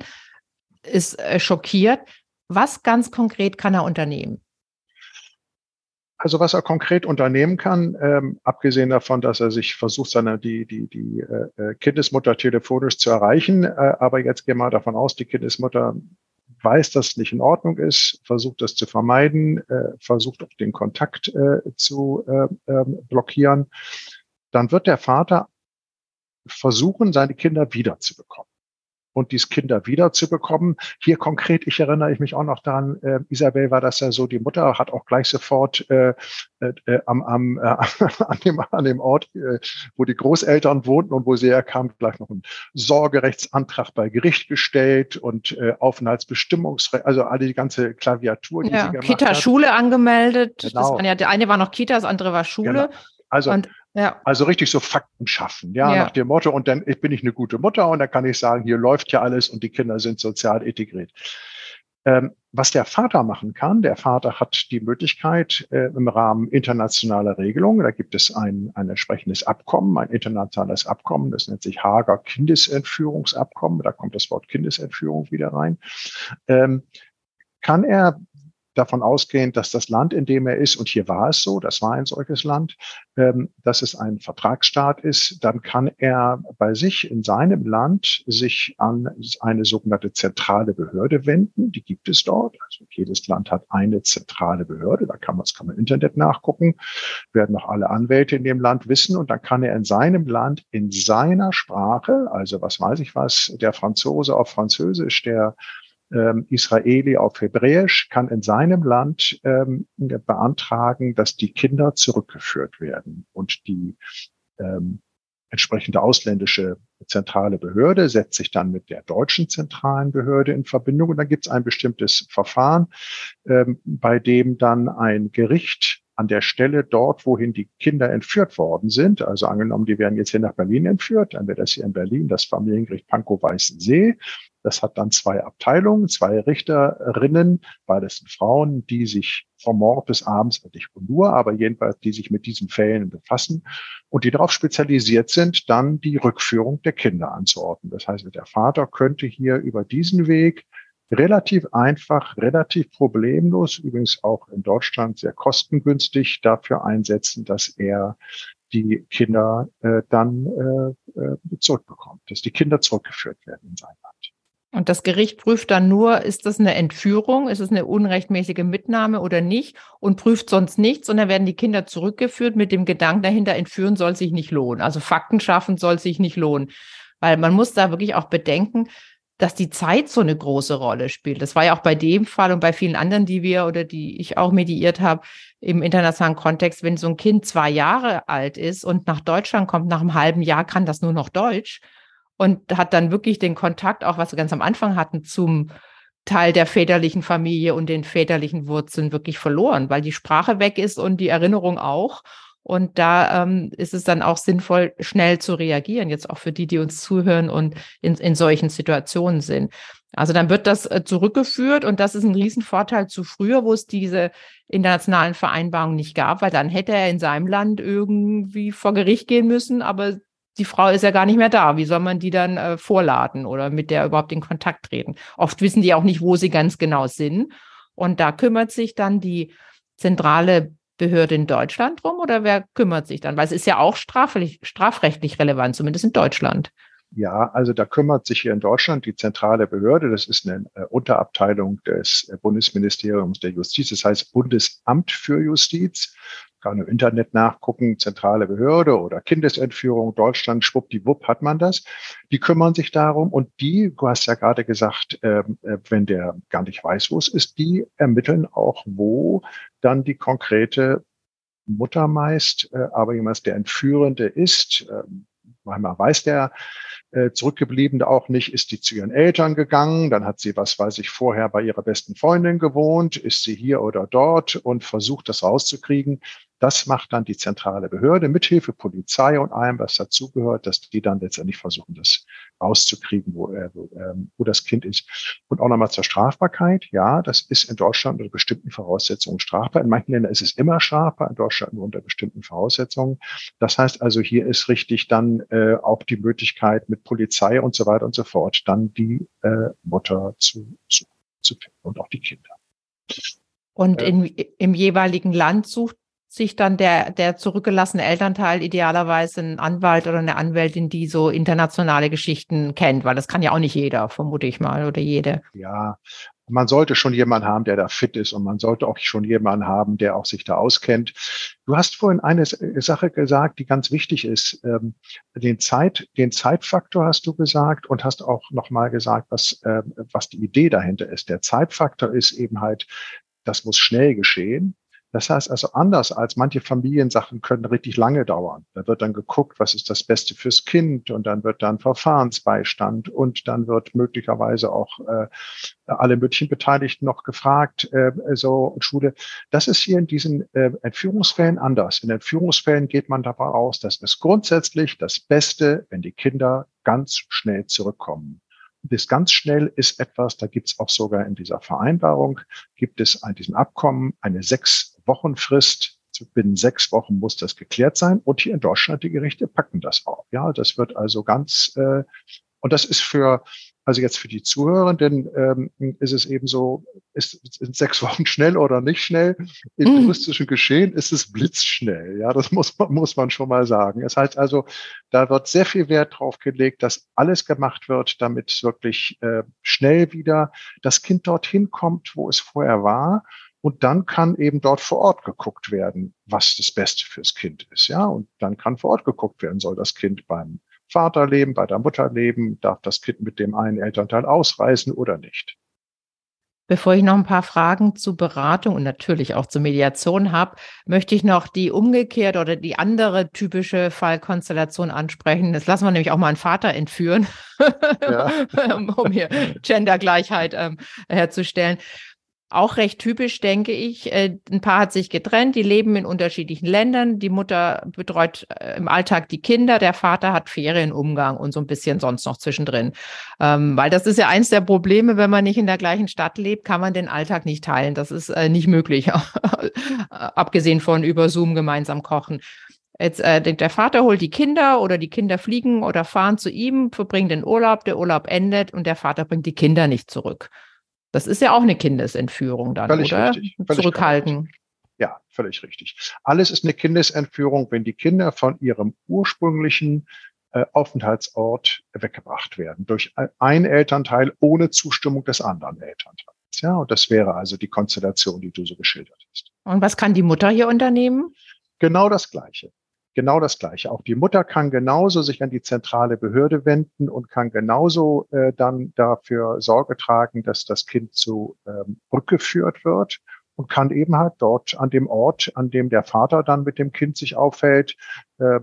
ist äh, schockiert. Was ganz konkret kann er unternehmen? Also was er konkret unternehmen kann, ähm, abgesehen davon, dass er sich versucht, seine die die die äh, äh Kindesmutter telefonisch zu erreichen, äh, aber jetzt gehen wir davon aus, die Kindesmutter weiß, dass es nicht in Ordnung ist, versucht das zu vermeiden, äh, versucht auch den Kontakt äh, zu äh, äh, blockieren, dann wird der Vater versuchen, seine Kinder wiederzubekommen und dies Kinder wiederzubekommen. Hier konkret, ich erinnere ich mich auch noch daran, äh, Isabel war das ja so, die Mutter hat auch gleich sofort äh, äh, am, am, äh, an, dem, an dem Ort, äh, wo die Großeltern wohnten und wo sie herkam, gleich noch einen Sorgerechtsantrag bei Gericht gestellt und äh, Aufenthaltsbestimmungsrecht, also alle die ganze Klaviatur, die ja, sie gemacht Kita hat. Schule angemeldet. Genau. Das waren ja, der eine war noch Kita, das andere war Schule. Genau. Also und ja. Also richtig so Fakten schaffen, ja, ja, nach dem Motto, und dann bin ich eine gute Mutter und dann kann ich sagen, hier läuft ja alles und die Kinder sind sozial integriert. Ähm, was der Vater machen kann, der Vater hat die Möglichkeit äh, im Rahmen internationaler Regelungen, da gibt es ein, ein entsprechendes Abkommen, ein internationales Abkommen, das nennt sich Hager Kindesentführungsabkommen, da kommt das Wort Kindesentführung wieder rein, ähm, kann er davon ausgehend, dass das Land, in dem er ist, und hier war es so, das war ein solches Land, ähm, dass es ein Vertragsstaat ist, dann kann er bei sich in seinem Land sich an eine sogenannte zentrale Behörde wenden. Die gibt es dort. Also jedes Land hat eine zentrale Behörde. Da kann man, das kann man im Internet nachgucken, werden auch alle Anwälte in dem Land wissen. Und dann kann er in seinem Land in seiner Sprache, also was weiß ich was, der Franzose auf Französisch, der ähm, Israeli auf Hebräisch kann in seinem Land ähm, beantragen, dass die Kinder zurückgeführt werden und die ähm, entsprechende ausländische zentrale Behörde setzt sich dann mit der deutschen zentralen Behörde in Verbindung. Und dann gibt es ein bestimmtes Verfahren, ähm, bei dem dann ein Gericht an der Stelle dort, wohin die Kinder entführt worden sind, also angenommen, die werden jetzt hier nach Berlin entführt, dann wäre das hier in Berlin das Familiengericht Pankow-Weißensee das hat dann zwei Abteilungen, zwei Richterinnen, beides sind Frauen, die sich vom Mord bis abends, nicht nur, aber jedenfalls, die sich mit diesen Fällen befassen und die darauf spezialisiert sind, dann die Rückführung der Kinder anzuordnen. Das heißt, der Vater könnte hier über diesen Weg relativ einfach, relativ problemlos, übrigens auch in Deutschland sehr kostengünstig dafür einsetzen, dass er die Kinder äh, dann äh, äh zurückbekommt, dass die Kinder zurückgeführt werden in sein Land. Und das Gericht prüft dann nur, ist das eine Entführung, ist es eine unrechtmäßige Mitnahme oder nicht und prüft sonst nichts und dann werden die Kinder zurückgeführt mit dem Gedanken dahinter, entführen soll sich nicht lohnen. Also Fakten schaffen soll sich nicht lohnen. Weil man muss da wirklich auch bedenken, dass die Zeit so eine große Rolle spielt. Das war ja auch bei dem Fall und bei vielen anderen, die wir oder die ich auch mediiert habe im internationalen Kontext, wenn so ein Kind zwei Jahre alt ist und nach Deutschland kommt, nach einem halben Jahr kann das nur noch Deutsch und hat dann wirklich den Kontakt, auch was wir ganz am Anfang hatten, zum Teil der väterlichen Familie und den väterlichen Wurzeln wirklich verloren, weil die Sprache weg ist und die Erinnerung auch. Und da ähm, ist es dann auch sinnvoll, schnell zu reagieren, jetzt auch für die, die uns zuhören und in, in solchen Situationen sind. Also dann wird das äh, zurückgeführt und das ist ein Riesenvorteil zu früher, wo es diese internationalen Vereinbarungen nicht gab, weil dann hätte er in seinem Land irgendwie vor Gericht gehen müssen, aber die Frau ist ja gar nicht mehr da. Wie soll man die dann äh, vorladen oder mit der überhaupt in Kontakt treten? Oft wissen die auch nicht, wo sie ganz genau sind. Und da kümmert sich dann die zentrale Behörde in Deutschland drum oder wer kümmert sich dann? Weil es ist ja auch strafrechtlich, strafrechtlich relevant, zumindest in Deutschland. Ja, also da kümmert sich hier in Deutschland die zentrale Behörde. Das ist eine äh, Unterabteilung des äh, Bundesministeriums der Justiz. Das heißt Bundesamt für Justiz kann im Internet nachgucken, zentrale Behörde oder Kindesentführung, Deutschland, schwuppdiwupp hat man das. Die kümmern sich darum und die, du hast ja gerade gesagt, ähm, äh, wenn der gar nicht weiß, wo es ist, die ermitteln auch, wo dann die konkrete Mutter meist, äh, aber jemand, der Entführende ist, äh, manchmal weiß der äh, Zurückgebliebene auch nicht, ist die zu ihren Eltern gegangen, dann hat sie, was weiß ich, vorher bei ihrer besten Freundin gewohnt, ist sie hier oder dort und versucht das rauszukriegen. Das macht dann die zentrale Behörde mithilfe Polizei und allem, was dazugehört, dass die dann letztendlich versuchen, das rauszukriegen, wo, äh, wo, ähm, wo das Kind ist. Und auch nochmal zur Strafbarkeit. Ja, das ist in Deutschland unter bestimmten Voraussetzungen strafbar. In manchen Ländern ist es immer strafbar, in Deutschland nur unter bestimmten Voraussetzungen. Das heißt also, hier ist richtig dann äh, auch die Möglichkeit mit Polizei und so weiter und so fort, dann die äh, Mutter zu, zu, zu finden und auch die Kinder. Und in, im jeweiligen Land sucht sich dann der, der zurückgelassene Elternteil idealerweise einen Anwalt oder eine Anwältin, die so internationale Geschichten kennt, weil das kann ja auch nicht jeder, vermute ich mal, oder jede. Ja, man sollte schon jemanden haben, der da fit ist und man sollte auch schon jemanden haben, der auch sich da auskennt. Du hast vorhin eine Sache gesagt, die ganz wichtig ist. Ähm, den Zeit, den Zeitfaktor hast du gesagt und hast auch nochmal gesagt, was, äh, was die Idee dahinter ist. Der Zeitfaktor ist eben halt, das muss schnell geschehen. Das heißt also anders als manche Familiensachen können richtig lange dauern. Da wird dann geguckt, was ist das Beste fürs Kind und dann wird dann Verfahrensbeistand und dann wird möglicherweise auch äh, alle möglichen Beteiligten noch gefragt, äh, so Schule. Das ist hier in diesen äh, Entführungsfällen anders. In Entführungsfällen geht man davon aus, dass es grundsätzlich das Beste, wenn die Kinder ganz schnell zurückkommen bis ganz schnell ist etwas, da gibt es auch sogar in dieser Vereinbarung, gibt es in diesem Abkommen eine sechs Wochen Frist. Binnen sechs Wochen muss das geklärt sein. Und hier in Deutschland, die Gerichte packen das auch. Ja, das wird also ganz, äh, und das ist für, also jetzt für die Zuhörenden ähm, ist es eben so, ist, sind sechs Wochen schnell oder nicht schnell? Im mhm. juristischen Geschehen ist es blitzschnell. Ja, das muss man, muss man schon mal sagen. Es heißt also, da wird sehr viel Wert drauf gelegt, dass alles gemacht wird, damit wirklich äh, schnell wieder das Kind dorthin kommt, wo es vorher war und dann kann eben dort vor Ort geguckt werden, was das Beste fürs Kind ist. Ja, und dann kann vor Ort geguckt werden, soll das Kind beim Vater leben, bei der Mutter leben, darf das Kind mit dem einen Elternteil ausreisen oder nicht. Bevor ich noch ein paar Fragen zu Beratung und natürlich auch zur Mediation habe, möchte ich noch die umgekehrt oder die andere typische Fallkonstellation ansprechen. Das lassen wir nämlich auch mal einen Vater entführen, ja. um hier Gendergleichheit ähm, herzustellen auch recht typisch, denke ich. Äh, ein Paar hat sich getrennt, die leben in unterschiedlichen Ländern. Die Mutter betreut äh, im Alltag die Kinder, der Vater hat Ferienumgang und so ein bisschen sonst noch zwischendrin. Ähm, weil das ist ja eins der Probleme, wenn man nicht in der gleichen Stadt lebt, kann man den Alltag nicht teilen. Das ist äh, nicht möglich, abgesehen von über Zoom gemeinsam kochen. Jetzt, äh, der Vater holt die Kinder oder die Kinder fliegen oder fahren zu ihm, verbringen den Urlaub, der Urlaub endet und der Vater bringt die Kinder nicht zurück. Das ist ja auch eine Kindesentführung dann, völlig oder? Richtig, völlig Zurückhalten. Korrekt. Ja, völlig richtig. Alles ist eine Kindesentführung, wenn die Kinder von ihrem ursprünglichen äh, Aufenthaltsort weggebracht werden durch ein Elternteil ohne Zustimmung des anderen Elternteils. Ja, und das wäre also die Konstellation, die du so geschildert hast. Und was kann die Mutter hier unternehmen? Genau das Gleiche. Genau das Gleiche. Auch die Mutter kann genauso sich an die zentrale Behörde wenden und kann genauso äh, dann dafür Sorge tragen, dass das Kind zu ähm, rückgeführt wird und kann eben halt dort an dem Ort, an dem der Vater dann mit dem Kind sich aufhält, äh,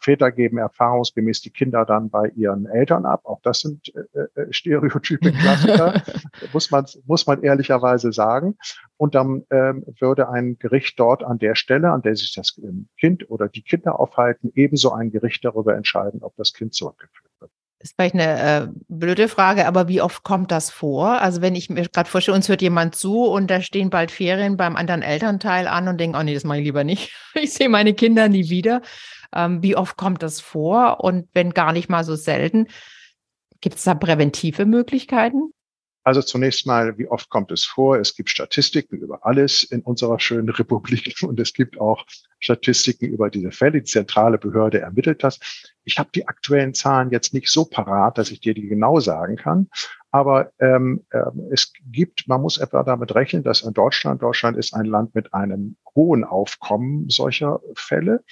Väter geben erfahrungsgemäß die Kinder dann bei ihren Eltern ab. Auch das sind äh, äh Stereotype Klassiker, muss man, muss man ehrlicherweise sagen. Und dann ähm, würde ein Gericht dort an der Stelle, an der sich das Kind oder die Kinder aufhalten, ebenso ein Gericht darüber entscheiden, ob das Kind zurückgeführt wird. Das ist vielleicht eine äh, blöde Frage, aber wie oft kommt das vor? Also wenn ich mir gerade vorstelle, uns hört jemand zu und da stehen bald Ferien beim anderen Elternteil an und denken, oh nee, das mache ich lieber nicht. Ich sehe meine Kinder nie wieder. Ähm, wie oft kommt das vor? Und wenn gar nicht mal so selten, gibt es da präventive Möglichkeiten? Also zunächst mal, wie oft kommt es vor? Es gibt Statistiken über alles in unserer schönen Republik und es gibt auch Statistiken über diese Fälle. Die zentrale Behörde ermittelt das. Ich habe die aktuellen Zahlen jetzt nicht so parat, dass ich dir die genau sagen kann. Aber ähm, äh, es gibt, man muss etwa damit rechnen, dass in Deutschland, Deutschland ist ein Land mit einem hohen Aufkommen solcher Fälle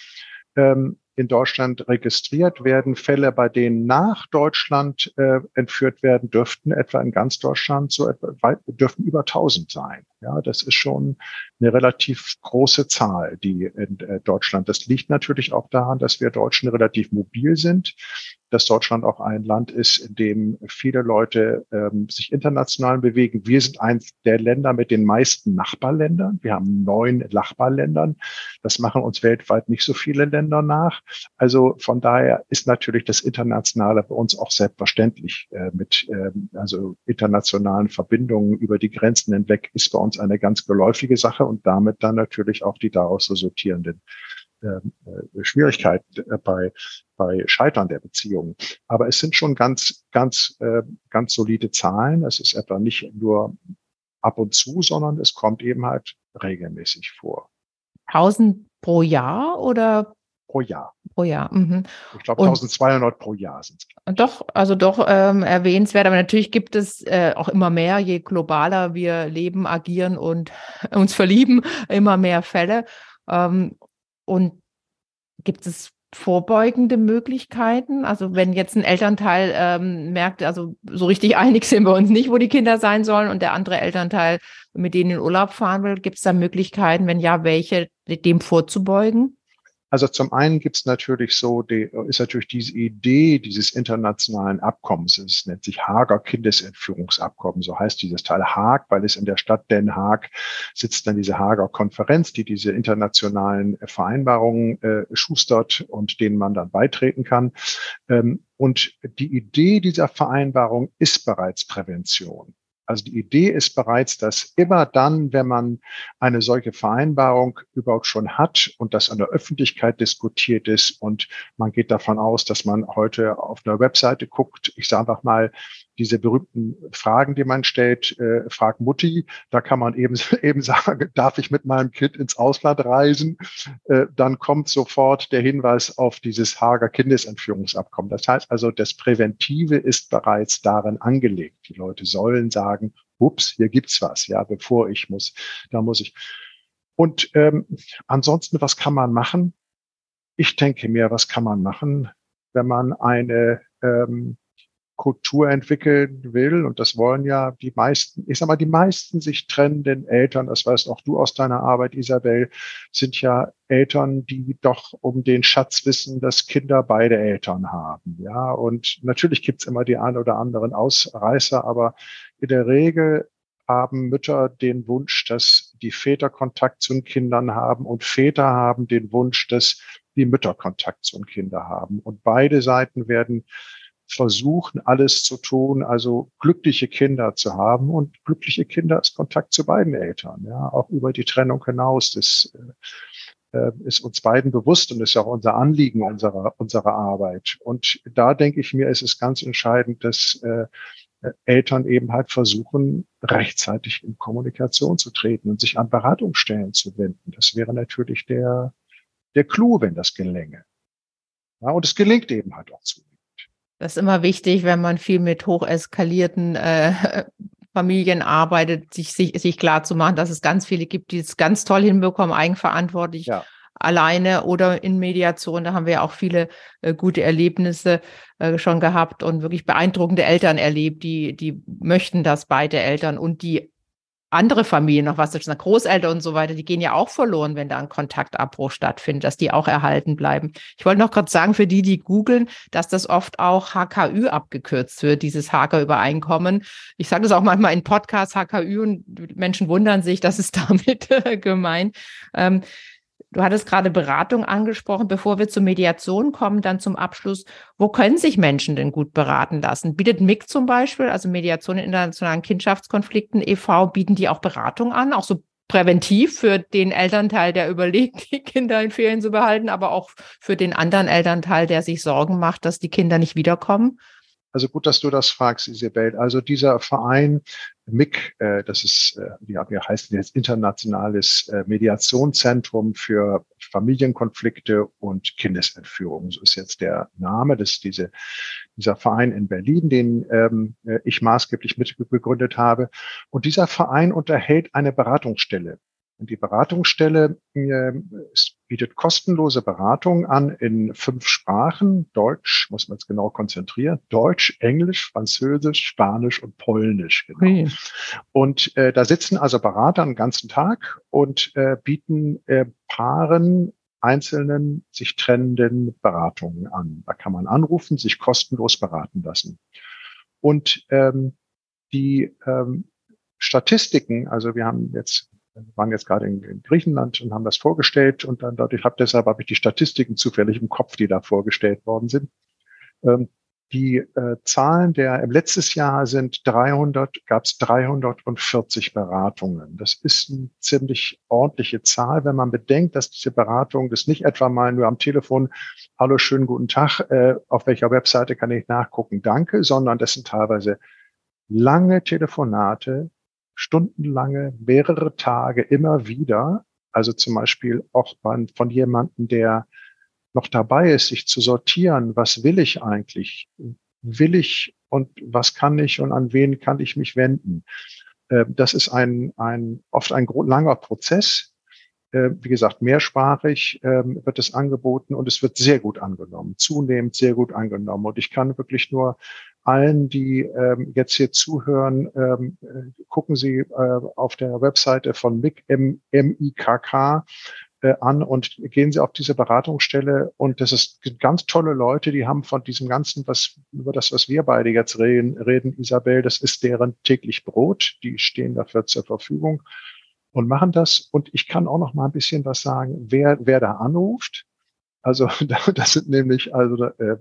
ähm, in Deutschland registriert werden. Fälle, bei denen nach Deutschland äh, entführt werden, dürften etwa in ganz Deutschland so etwa, dürften über 1000 sein. Ja, das ist schon eine relativ große Zahl, die in äh, Deutschland. Das liegt natürlich auch daran, dass wir Deutschen relativ mobil sind dass Deutschland auch ein Land ist, in dem viele Leute ähm, sich international bewegen. Wir sind eins der Länder mit den meisten Nachbarländern. Wir haben neun Nachbarländern. Das machen uns weltweit nicht so viele Länder nach. Also von daher ist natürlich das Internationale bei uns auch selbstverständlich äh, mit äh, also internationalen Verbindungen über die Grenzen hinweg ist bei uns eine ganz geläufige Sache und damit dann natürlich auch die daraus resultierenden ähm, Schwierigkeiten äh, bei, bei Scheitern der Beziehung. Aber es sind schon ganz, ganz, äh, ganz solide Zahlen. Es ist etwa nicht nur ab und zu, sondern es kommt eben halt regelmäßig vor. 1000 pro Jahr oder? Pro Jahr. Pro Jahr. Mhm. Ich glaube, 1200 pro Jahr sind es. Doch, also doch ähm, erwähnenswert. Aber natürlich gibt es äh, auch immer mehr, je globaler wir leben, agieren und uns verlieben, immer mehr Fälle. Ähm, und gibt es vorbeugende Möglichkeiten? Also wenn jetzt ein Elternteil ähm, merkt, also so richtig einig sind wir uns nicht, wo die Kinder sein sollen und der andere Elternteil mit denen in Urlaub fahren will, gibt es da Möglichkeiten, wenn ja, welche, dem vorzubeugen? Also zum einen gibt es natürlich so, die, ist natürlich diese Idee dieses internationalen Abkommens, es nennt sich Hager Kindesentführungsabkommen, so heißt dieses Teil Haag, weil es in der Stadt Den Haag sitzt dann diese Hager Konferenz, die diese internationalen Vereinbarungen äh, schustert und denen man dann beitreten kann. Ähm, und die Idee dieser Vereinbarung ist bereits Prävention. Also die Idee ist bereits, dass immer dann, wenn man eine solche Vereinbarung überhaupt schon hat und das an der Öffentlichkeit diskutiert ist und man geht davon aus, dass man heute auf einer Webseite guckt, ich sage einfach mal, diese berühmten Fragen, die man stellt, äh, frag Mutti, da kann man eben, eben sagen, darf ich mit meinem Kind ins Ausland reisen? Äh, dann kommt sofort der Hinweis auf dieses Hager Kindesentführungsabkommen. Das heißt also, das Präventive ist bereits darin angelegt. Die Leute sollen sagen, ups, hier gibt's was, ja, bevor ich muss, da muss ich. Und ähm, ansonsten, was kann man machen? Ich denke mir, was kann man machen, wenn man eine ähm, Kultur entwickeln will, und das wollen ja die meisten, ich sag mal, die meisten sich trennenden Eltern, das weißt auch du aus deiner Arbeit, Isabel, sind ja Eltern, die doch um den Schatz wissen, dass Kinder beide Eltern haben. Ja, und natürlich gibt's immer die ein oder anderen Ausreißer, aber in der Regel haben Mütter den Wunsch, dass die Väter Kontakt zu den Kindern haben und Väter haben den Wunsch, dass die Mütter Kontakt zu den Kindern haben. Und beide Seiten werden versuchen, alles zu tun, also glückliche Kinder zu haben. Und glückliche Kinder ist Kontakt zu beiden Eltern, ja, auch über die Trennung hinaus. Das äh, äh, ist uns beiden bewusst und ist auch unser Anliegen unserer, unserer Arbeit. Und da denke ich mir, ist es ganz entscheidend, dass äh, Eltern eben halt versuchen, rechtzeitig in Kommunikation zu treten und sich an Beratungsstellen zu wenden. Das wäre natürlich der, der Clou, wenn das gelänge. Ja, und es gelingt eben halt auch zu. Das ist immer wichtig, wenn man viel mit hocheskalierten äh, Familien arbeitet, sich, sich, sich klar zu machen, dass es ganz viele gibt, die es ganz toll hinbekommen, eigenverantwortlich ja. alleine oder in Mediation. Da haben wir ja auch viele äh, gute Erlebnisse äh, schon gehabt und wirklich beeindruckende Eltern erlebt, die, die möchten, dass beide Eltern und die andere Familien, noch was schon Großeltern und so weiter, die gehen ja auch verloren, wenn da ein Kontaktabbruch stattfindet, dass die auch erhalten bleiben. Ich wollte noch kurz sagen, für die, die googeln, dass das oft auch HKÜ abgekürzt wird, dieses Hager-Übereinkommen. Ich sage das auch manchmal in Podcasts HKÜ und Menschen wundern sich, das ist damit gemeint. Ähm, Du hattest gerade Beratung angesprochen. Bevor wir zur Mediation kommen, dann zum Abschluss. Wo können sich Menschen denn gut beraten lassen? Bietet MIG zum Beispiel, also Mediation in internationalen Kindschaftskonflikten e.V., bieten die auch Beratung an, auch so präventiv für den Elternteil, der überlegt, die Kinder in Ferien zu behalten, aber auch für den anderen Elternteil, der sich Sorgen macht, dass die Kinder nicht wiederkommen? Also gut, dass du das fragst, Isabel. Also dieser Verein MIG, äh, das ist, äh, ja, wie heißt jetzt Internationales äh, Mediationszentrum für Familienkonflikte und Kindesentführung. So ist jetzt der Name. Das ist diese, dieser Verein in Berlin, den ähm, ich maßgeblich mitbegründet habe. Und dieser Verein unterhält eine Beratungsstelle und die Beratungsstelle äh, bietet kostenlose Beratung an in fünf Sprachen. Deutsch, muss man jetzt genau konzentrieren. Deutsch, Englisch, Französisch, Spanisch und Polnisch. Genau. Okay. Und äh, da sitzen also Berater den ganzen Tag und äh, bieten äh, Paaren einzelnen sich trennenden Beratungen an. Da kann man anrufen, sich kostenlos beraten lassen. Und ähm, die ähm, Statistiken, also wir haben jetzt waren jetzt gerade in, in, Griechenland und haben das vorgestellt und dann dadurch habe deshalb habe ich die Statistiken zufällig im Kopf, die da vorgestellt worden sind. Ähm, die äh, Zahlen der im letztes Jahr sind 300, gab es 340 Beratungen. Das ist eine ziemlich ordentliche Zahl, wenn man bedenkt, dass diese Beratung das nicht etwa mal nur am Telefon, hallo, schönen guten Tag, äh, auf welcher Webseite kann ich nachgucken, danke, sondern das sind teilweise lange Telefonate, stundenlange, mehrere Tage immer wieder. Also zum Beispiel auch von jemandem, der noch dabei ist, sich zu sortieren, was will ich eigentlich? Will ich und was kann ich und an wen kann ich mich wenden? Ähm, das ist ein, ein oft ein langer Prozess. Ähm, wie gesagt, mehrsprachig ähm, wird es angeboten und es wird sehr gut angenommen, zunehmend sehr gut angenommen. Und ich kann wirklich nur allen, die ähm, jetzt hier zuhören, ähm, äh, gucken Sie äh, auf der Webseite von MIK, M, M-I-K-K äh, an und gehen Sie auf diese Beratungsstelle. Und das ist ganz tolle Leute, die haben von diesem Ganzen, was über das, was wir beide jetzt reden, reden, Isabel, das ist deren täglich Brot. Die stehen dafür zur Verfügung und machen das. Und ich kann auch noch mal ein bisschen was sagen, wer, wer da anruft. Also das sind nämlich also äh,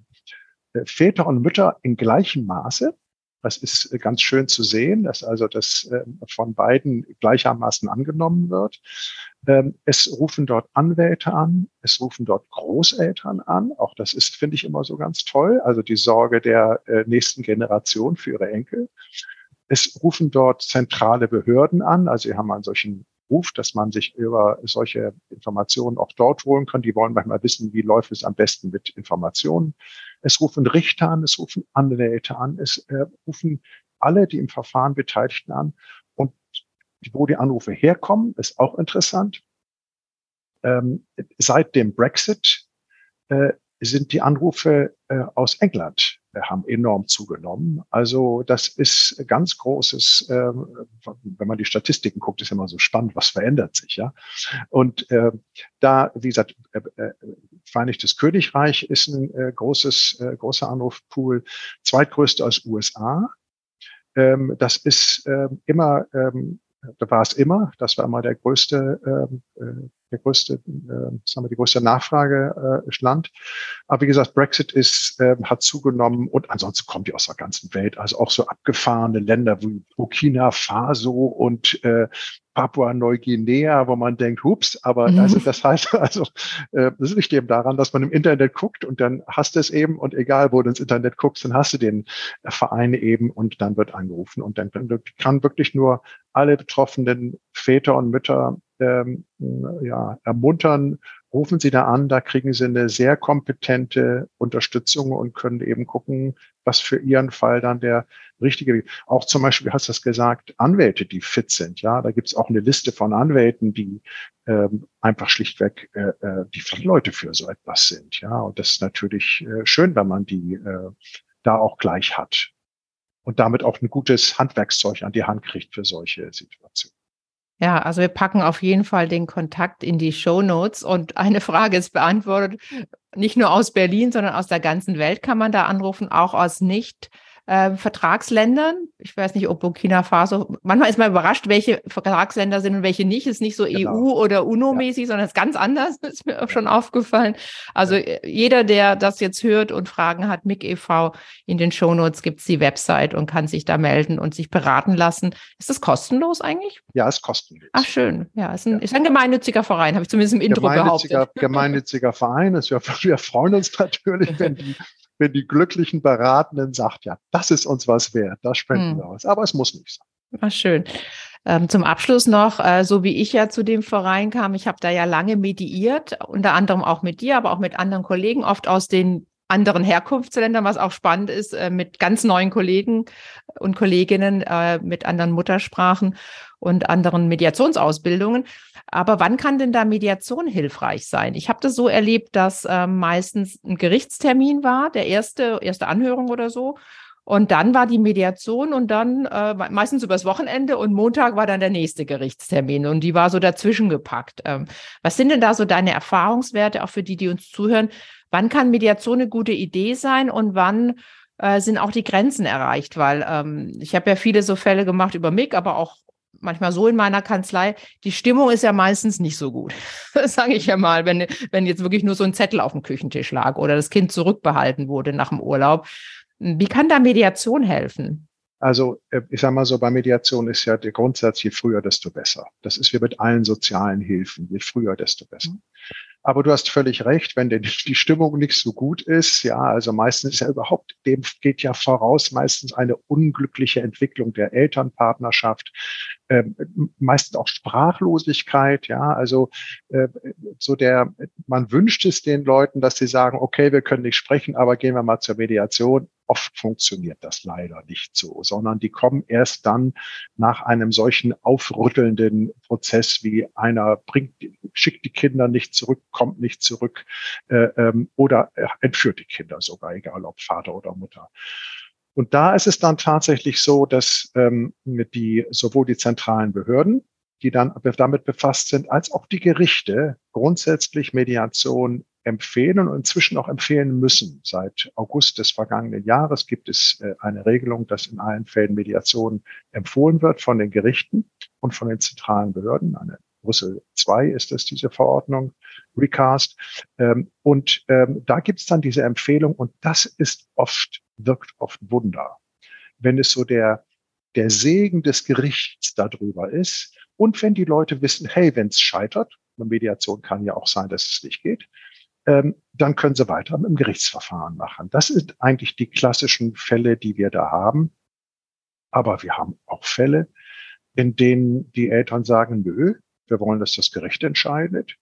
Väter und Mütter in gleichem Maße. Das ist äh, ganz schön zu sehen, dass also das ähm, von beiden gleichermaßen angenommen wird. Ähm, es rufen dort Anwälte an, es rufen dort Großeltern an. Auch das ist, finde ich, immer so ganz toll. Also die Sorge der äh, nächsten Generation für ihre Enkel. Es rufen dort zentrale Behörden an. Also wir haben einen solchen Ruf, dass man sich über solche Informationen auch dort holen kann. Die wollen manchmal wissen, wie läuft es am besten mit Informationen. Es rufen Richter an, es rufen Anwälte an, es äh, rufen alle, die im Verfahren Beteiligten an. Und wo die Anrufe herkommen, ist auch interessant. Ähm, seit dem Brexit äh, sind die Anrufe äh, aus England haben enorm zugenommen. Also das ist ganz großes, äh, wenn man die Statistiken guckt, ist immer so spannend, was verändert sich, ja. Und äh, da, wie gesagt, äh, äh, Vereinigtes Königreich ist ein äh, großes, äh, großer Anrufpool, zweitgrößte aus USA. Ähm, das ist äh, immer, ähm, da war es immer, das war immer der größte ähm, äh, der größte, äh, sagen wir, die größte Nachfrageland. Äh, Aber wie gesagt, Brexit ist, äh, hat zugenommen und ansonsten kommt die aus der ganzen Welt. Also auch so abgefahrene Länder wie Burkina Faso und äh, Papua-Neuguinea, wo man denkt, hups, aber mhm. also das heißt also, äh, das liegt eben daran, dass man im Internet guckt und dann hast du es eben und egal, wo du ins Internet guckst, dann hast du den äh, Verein eben und dann wird angerufen und dann kann wirklich nur alle betroffenen Väter und Mütter ähm, ja, ermuntern rufen Sie da an, da kriegen Sie eine sehr kompetente Unterstützung und können eben gucken, was für Ihren Fall dann der richtige, auch zum Beispiel, hast du das gesagt, Anwälte, die fit sind. Ja, da gibt es auch eine Liste von Anwälten, die ähm, einfach schlichtweg äh, äh, die Fachleute für so etwas sind. Ja, und das ist natürlich äh, schön, wenn man die äh, da auch gleich hat und damit auch ein gutes Handwerkszeug an die Hand kriegt für solche Situationen. Ja, also wir packen auf jeden Fall den Kontakt in die Show Notes und eine Frage ist beantwortet. Nicht nur aus Berlin, sondern aus der ganzen Welt kann man da anrufen, auch aus nicht äh, Vertragsländern. Ich weiß nicht, ob Burkina Faso, manchmal ist man überrascht, welche Vertragsländer sind und welche nicht. Ist nicht so genau. EU- oder UNO-mäßig, ja. sondern ist ganz anders, ist mir auch schon aufgefallen. Also ja. Äh, jeder, der das jetzt hört und Fragen hat, MIG e.V., in den Shownotes gibt es die Website und kann sich da melden und sich beraten lassen. Ist das kostenlos eigentlich? Ja, ist kostenlos. Ach, schön. Ja, ist ein, ja. Ist ein gemeinnütziger Verein, habe ich zumindest im Intro gemeinnütziger, behauptet. Gemeinnütziger Verein. Ist, wir freuen uns natürlich, wenn die wenn die glücklichen Beratenden sagt, ja, das ist uns was wert, das spenden hm. wir aus. Aber es muss nicht sein. Ach, schön. Ähm, zum Abschluss noch, äh, so wie ich ja zu dem Verein kam, ich habe da ja lange mediiert, unter anderem auch mit dir, aber auch mit anderen Kollegen, oft aus den anderen Herkunftsländern, was auch spannend ist, äh, mit ganz neuen Kollegen und Kolleginnen äh, mit anderen Muttersprachen und anderen Mediationsausbildungen. Aber wann kann denn da Mediation hilfreich sein? Ich habe das so erlebt, dass äh, meistens ein Gerichtstermin war, der erste, erste Anhörung oder so. Und dann war die Mediation und dann äh, meistens übers Wochenende und Montag war dann der nächste Gerichtstermin und die war so dazwischen gepackt. Ähm, was sind denn da so deine Erfahrungswerte, auch für die, die uns zuhören? Wann kann Mediation eine gute Idee sein und wann äh, sind auch die Grenzen erreicht? Weil ähm, ich habe ja viele so Fälle gemacht über MIG, aber auch manchmal so in meiner Kanzlei, die Stimmung ist ja meistens nicht so gut. Das sage ich ja mal, wenn, wenn jetzt wirklich nur so ein Zettel auf dem Küchentisch lag oder das Kind zurückbehalten wurde nach dem Urlaub. Wie kann da Mediation helfen? Also äh, ich sage mal so, bei Mediation ist ja der Grundsatz, je früher, desto besser. Das ist wie mit allen sozialen Hilfen, je früher, desto besser. Mhm. Aber du hast völlig recht, wenn die Stimmung nicht so gut ist, ja, also meistens ist ja überhaupt, dem geht ja voraus meistens eine unglückliche Entwicklung der Elternpartnerschaft, äh, meistens auch Sprachlosigkeit, ja, also äh, so der, man wünscht es den Leuten, dass sie sagen, okay, wir können nicht sprechen, aber gehen wir mal zur Mediation oft funktioniert das leider nicht so, sondern die kommen erst dann nach einem solchen aufrüttelnden Prozess wie einer bringt, schickt die Kinder nicht zurück, kommt nicht zurück äh, ähm, oder entführt die Kinder sogar, egal ob Vater oder Mutter. Und da ist es dann tatsächlich so, dass ähm, die sowohl die zentralen Behörden, die dann damit befasst sind, als auch die Gerichte grundsätzlich Mediation empfehlen und inzwischen auch empfehlen müssen. Seit August des vergangenen Jahres gibt es äh, eine Regelung, dass in allen Fällen Mediation empfohlen wird von den Gerichten und von den zentralen Behörden. Eine Brüssel 2 ist das, diese Verordnung, Recast. Ähm, und ähm, da gibt es dann diese Empfehlung und das ist oft, wirkt oft Wunder. Wenn es so der, der Segen des Gerichts darüber ist und wenn die Leute wissen, hey, wenn es scheitert, Mediation kann ja auch sein, dass es nicht geht, ähm, dann können sie weiter im Gerichtsverfahren machen. Das sind eigentlich die klassischen Fälle, die wir da haben. Aber wir haben auch Fälle, in denen die Eltern sagen, nö, wir wollen, dass das Gericht entscheidet.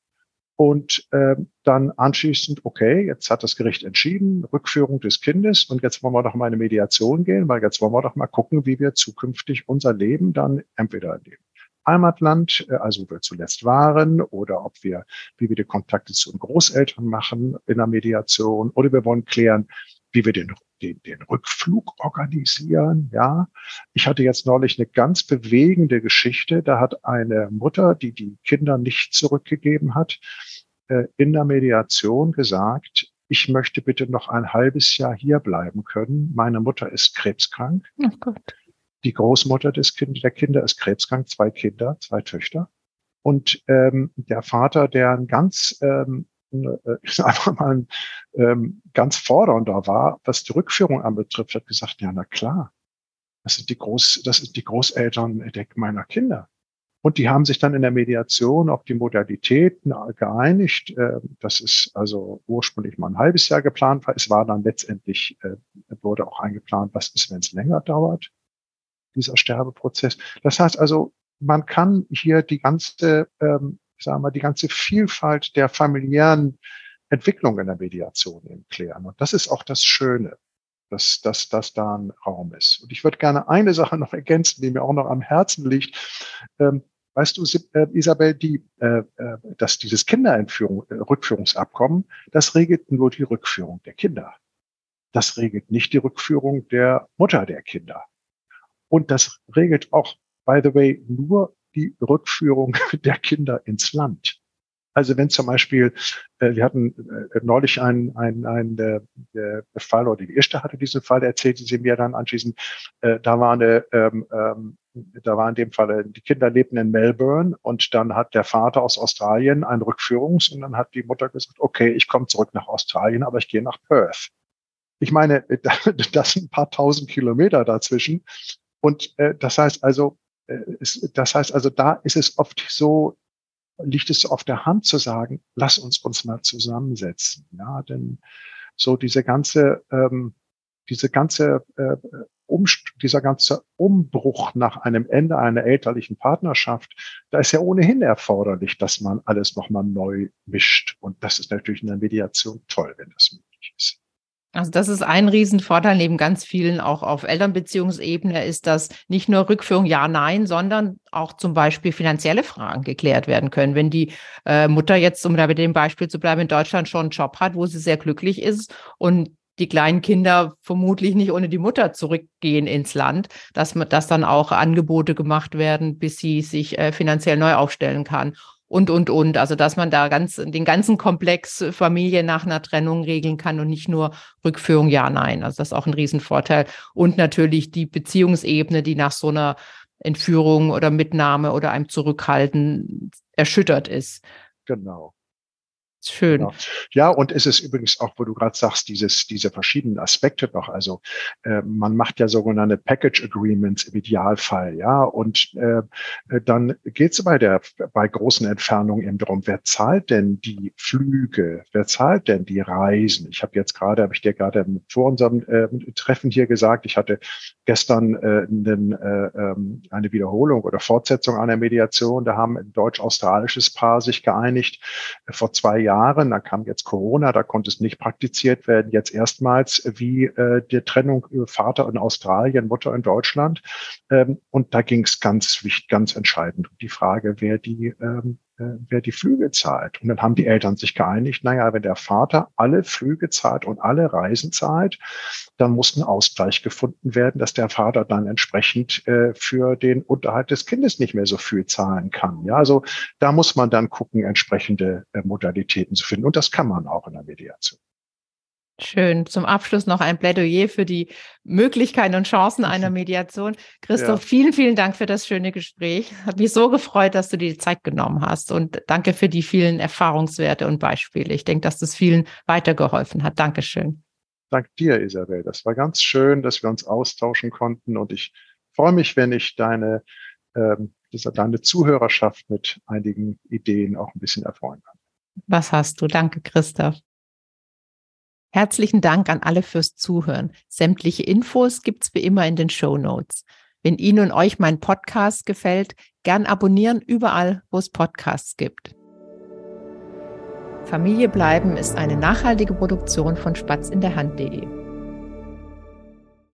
Und äh, dann anschließend, okay, jetzt hat das Gericht entschieden, Rückführung des Kindes und jetzt wollen wir doch mal eine Mediation gehen, weil jetzt wollen wir doch mal gucken, wie wir zukünftig unser Leben dann entweder leben Heimatland, äh, also wo wir zuletzt waren, oder ob wir, wie wir die Kontakte zu den Großeltern machen in der Mediation, oder wir wollen klären, wie wir den, den, den Rückflug organisieren. Ja, ich hatte jetzt neulich eine ganz bewegende Geschichte. Da hat eine Mutter, die die Kinder nicht zurückgegeben hat, äh, in der Mediation gesagt, ich möchte bitte noch ein halbes Jahr hier bleiben können. Meine Mutter ist krebskrank. Oh Gott. Die Großmutter des kind, der Kinder ist krebskrank, zwei Kinder, zwei Töchter. Und ähm, der Vater, der ein ganz, ähm, äh, einfach mal, ähm, ganz fordernder war, was die Rückführung anbetrifft, hat gesagt, ja, na klar, das sind die Groß, das sind die Großeltern meiner Kinder. Und die haben sich dann in der Mediation auf die Modalitäten geeinigt. Ähm, das ist also ursprünglich mal ein halbes Jahr geplant war. Es war dann letztendlich, äh, wurde auch eingeplant, was ist, wenn es länger dauert dieser Sterbeprozess. Das heißt also, man kann hier die ganze ähm, ich sage mal, die ganze Vielfalt der familiären Entwicklung in der Mediation eben klären. Und das ist auch das Schöne, dass, dass, dass da ein Raum ist. Und ich würde gerne eine Sache noch ergänzen, die mir auch noch am Herzen liegt. Ähm, weißt du, äh, Isabel, die, äh, äh, dass dieses Kinderentführung, äh, Rückführungsabkommen, das regelt nur die Rückführung der Kinder. Das regelt nicht die Rückführung der Mutter der Kinder. Und das regelt auch, by the way, nur die Rückführung der Kinder ins Land. Also wenn zum Beispiel, äh, wir hatten äh, neulich einen, einen, einen der, der Fall, oder die erste hatte diesen Fall, erzählte sie mir dann anschließend, äh, da war eine, ähm, ähm, da war in dem Fall, die Kinder lebten in Melbourne und dann hat der Vater aus Australien ein Rückführungs- und dann hat die Mutter gesagt, okay, ich komme zurück nach Australien, aber ich gehe nach Perth. Ich meine, das sind ein paar tausend Kilometer dazwischen. Und äh, das heißt also, äh, das heißt also, da ist es oft so, liegt es auf der Hand zu sagen, lass uns uns mal zusammensetzen. Ja, denn so diese ganze, ähm, diese ganze, äh, um, dieser ganze Umbruch nach einem Ende einer elterlichen Partnerschaft, da ist ja ohnehin erforderlich, dass man alles nochmal neu mischt. Und das ist natürlich in der Mediation toll, wenn das möglich ist. Also das ist ein Riesenvorteil neben ganz vielen auch auf Elternbeziehungsebene ist, dass nicht nur Rückführung ja, nein, sondern auch zum Beispiel finanzielle Fragen geklärt werden können. Wenn die äh, Mutter jetzt, um da mit dem Beispiel zu bleiben, in Deutschland schon einen Job hat, wo sie sehr glücklich ist und die kleinen Kinder vermutlich nicht ohne die Mutter zurückgehen ins Land, dass, dass dann auch Angebote gemacht werden, bis sie sich äh, finanziell neu aufstellen kann und, und, und. Also, dass man da ganz, den ganzen Komplex Familie nach einer Trennung regeln kann und nicht nur Rückführung, ja, nein. Also, das ist auch ein Riesenvorteil. Und natürlich die Beziehungsebene, die nach so einer Entführung oder Mitnahme oder einem Zurückhalten erschüttert ist. Genau. Schön. Genau. Ja, und es ist übrigens auch, wo du gerade sagst, dieses, diese verschiedenen Aspekte noch. Also äh, man macht ja sogenannte Package Agreements im Idealfall, ja. Und äh, dann geht es bei der bei großen Entfernungen eben darum, wer zahlt denn die Flüge, wer zahlt denn die Reisen? Ich habe jetzt gerade, habe ich dir gerade vor unserem äh, Treffen hier gesagt, ich hatte gestern äh, einen, äh, ähm, eine Wiederholung oder Fortsetzung einer Mediation. Da haben ein deutsch-australisches Paar sich geeinigt äh, vor zwei Jahren Jahren, da kam jetzt Corona, da konnte es nicht praktiziert werden, jetzt erstmals wie äh, die Trennung über Vater in Australien, Mutter in Deutschland. Ähm, und da ging es ganz wichtig, ganz entscheidend um die Frage, wer die ähm, äh, wer die Flüge zahlt. Und dann haben die Eltern sich geeinigt, naja, wenn der Vater alle Flüge zahlt und alle Reisen zahlt, dann muss ein Ausgleich gefunden werden, dass der Vater dann entsprechend äh, für den Unterhalt des Kindes nicht mehr so viel zahlen kann. Ja, also da muss man dann gucken, entsprechende äh, Modalitäten zu finden. Und das kann man auch in der Mediation. Schön. Zum Abschluss noch ein Plädoyer für die Möglichkeiten und Chancen einer Mediation. Christoph, ja. vielen, vielen Dank für das schöne Gespräch. Hat mich so gefreut, dass du dir die Zeit genommen hast und danke für die vielen Erfahrungswerte und Beispiele. Ich denke, dass das vielen weitergeholfen hat. Dankeschön. Dank dir, Isabel. Das war ganz schön, dass wir uns austauschen konnten und ich freue mich, wenn ich deine, ähm, deine Zuhörerschaft mit einigen Ideen auch ein bisschen erfreuen kann. Was hast du? Danke, Christoph. Herzlichen Dank an alle fürs Zuhören. Sämtliche Infos gibt's wie immer in den Show Notes. Wenn Ihnen und euch mein Podcast gefällt, gern abonnieren überall, wo es Podcasts gibt. Familie bleiben ist eine nachhaltige Produktion von Spatz in der Hand.de.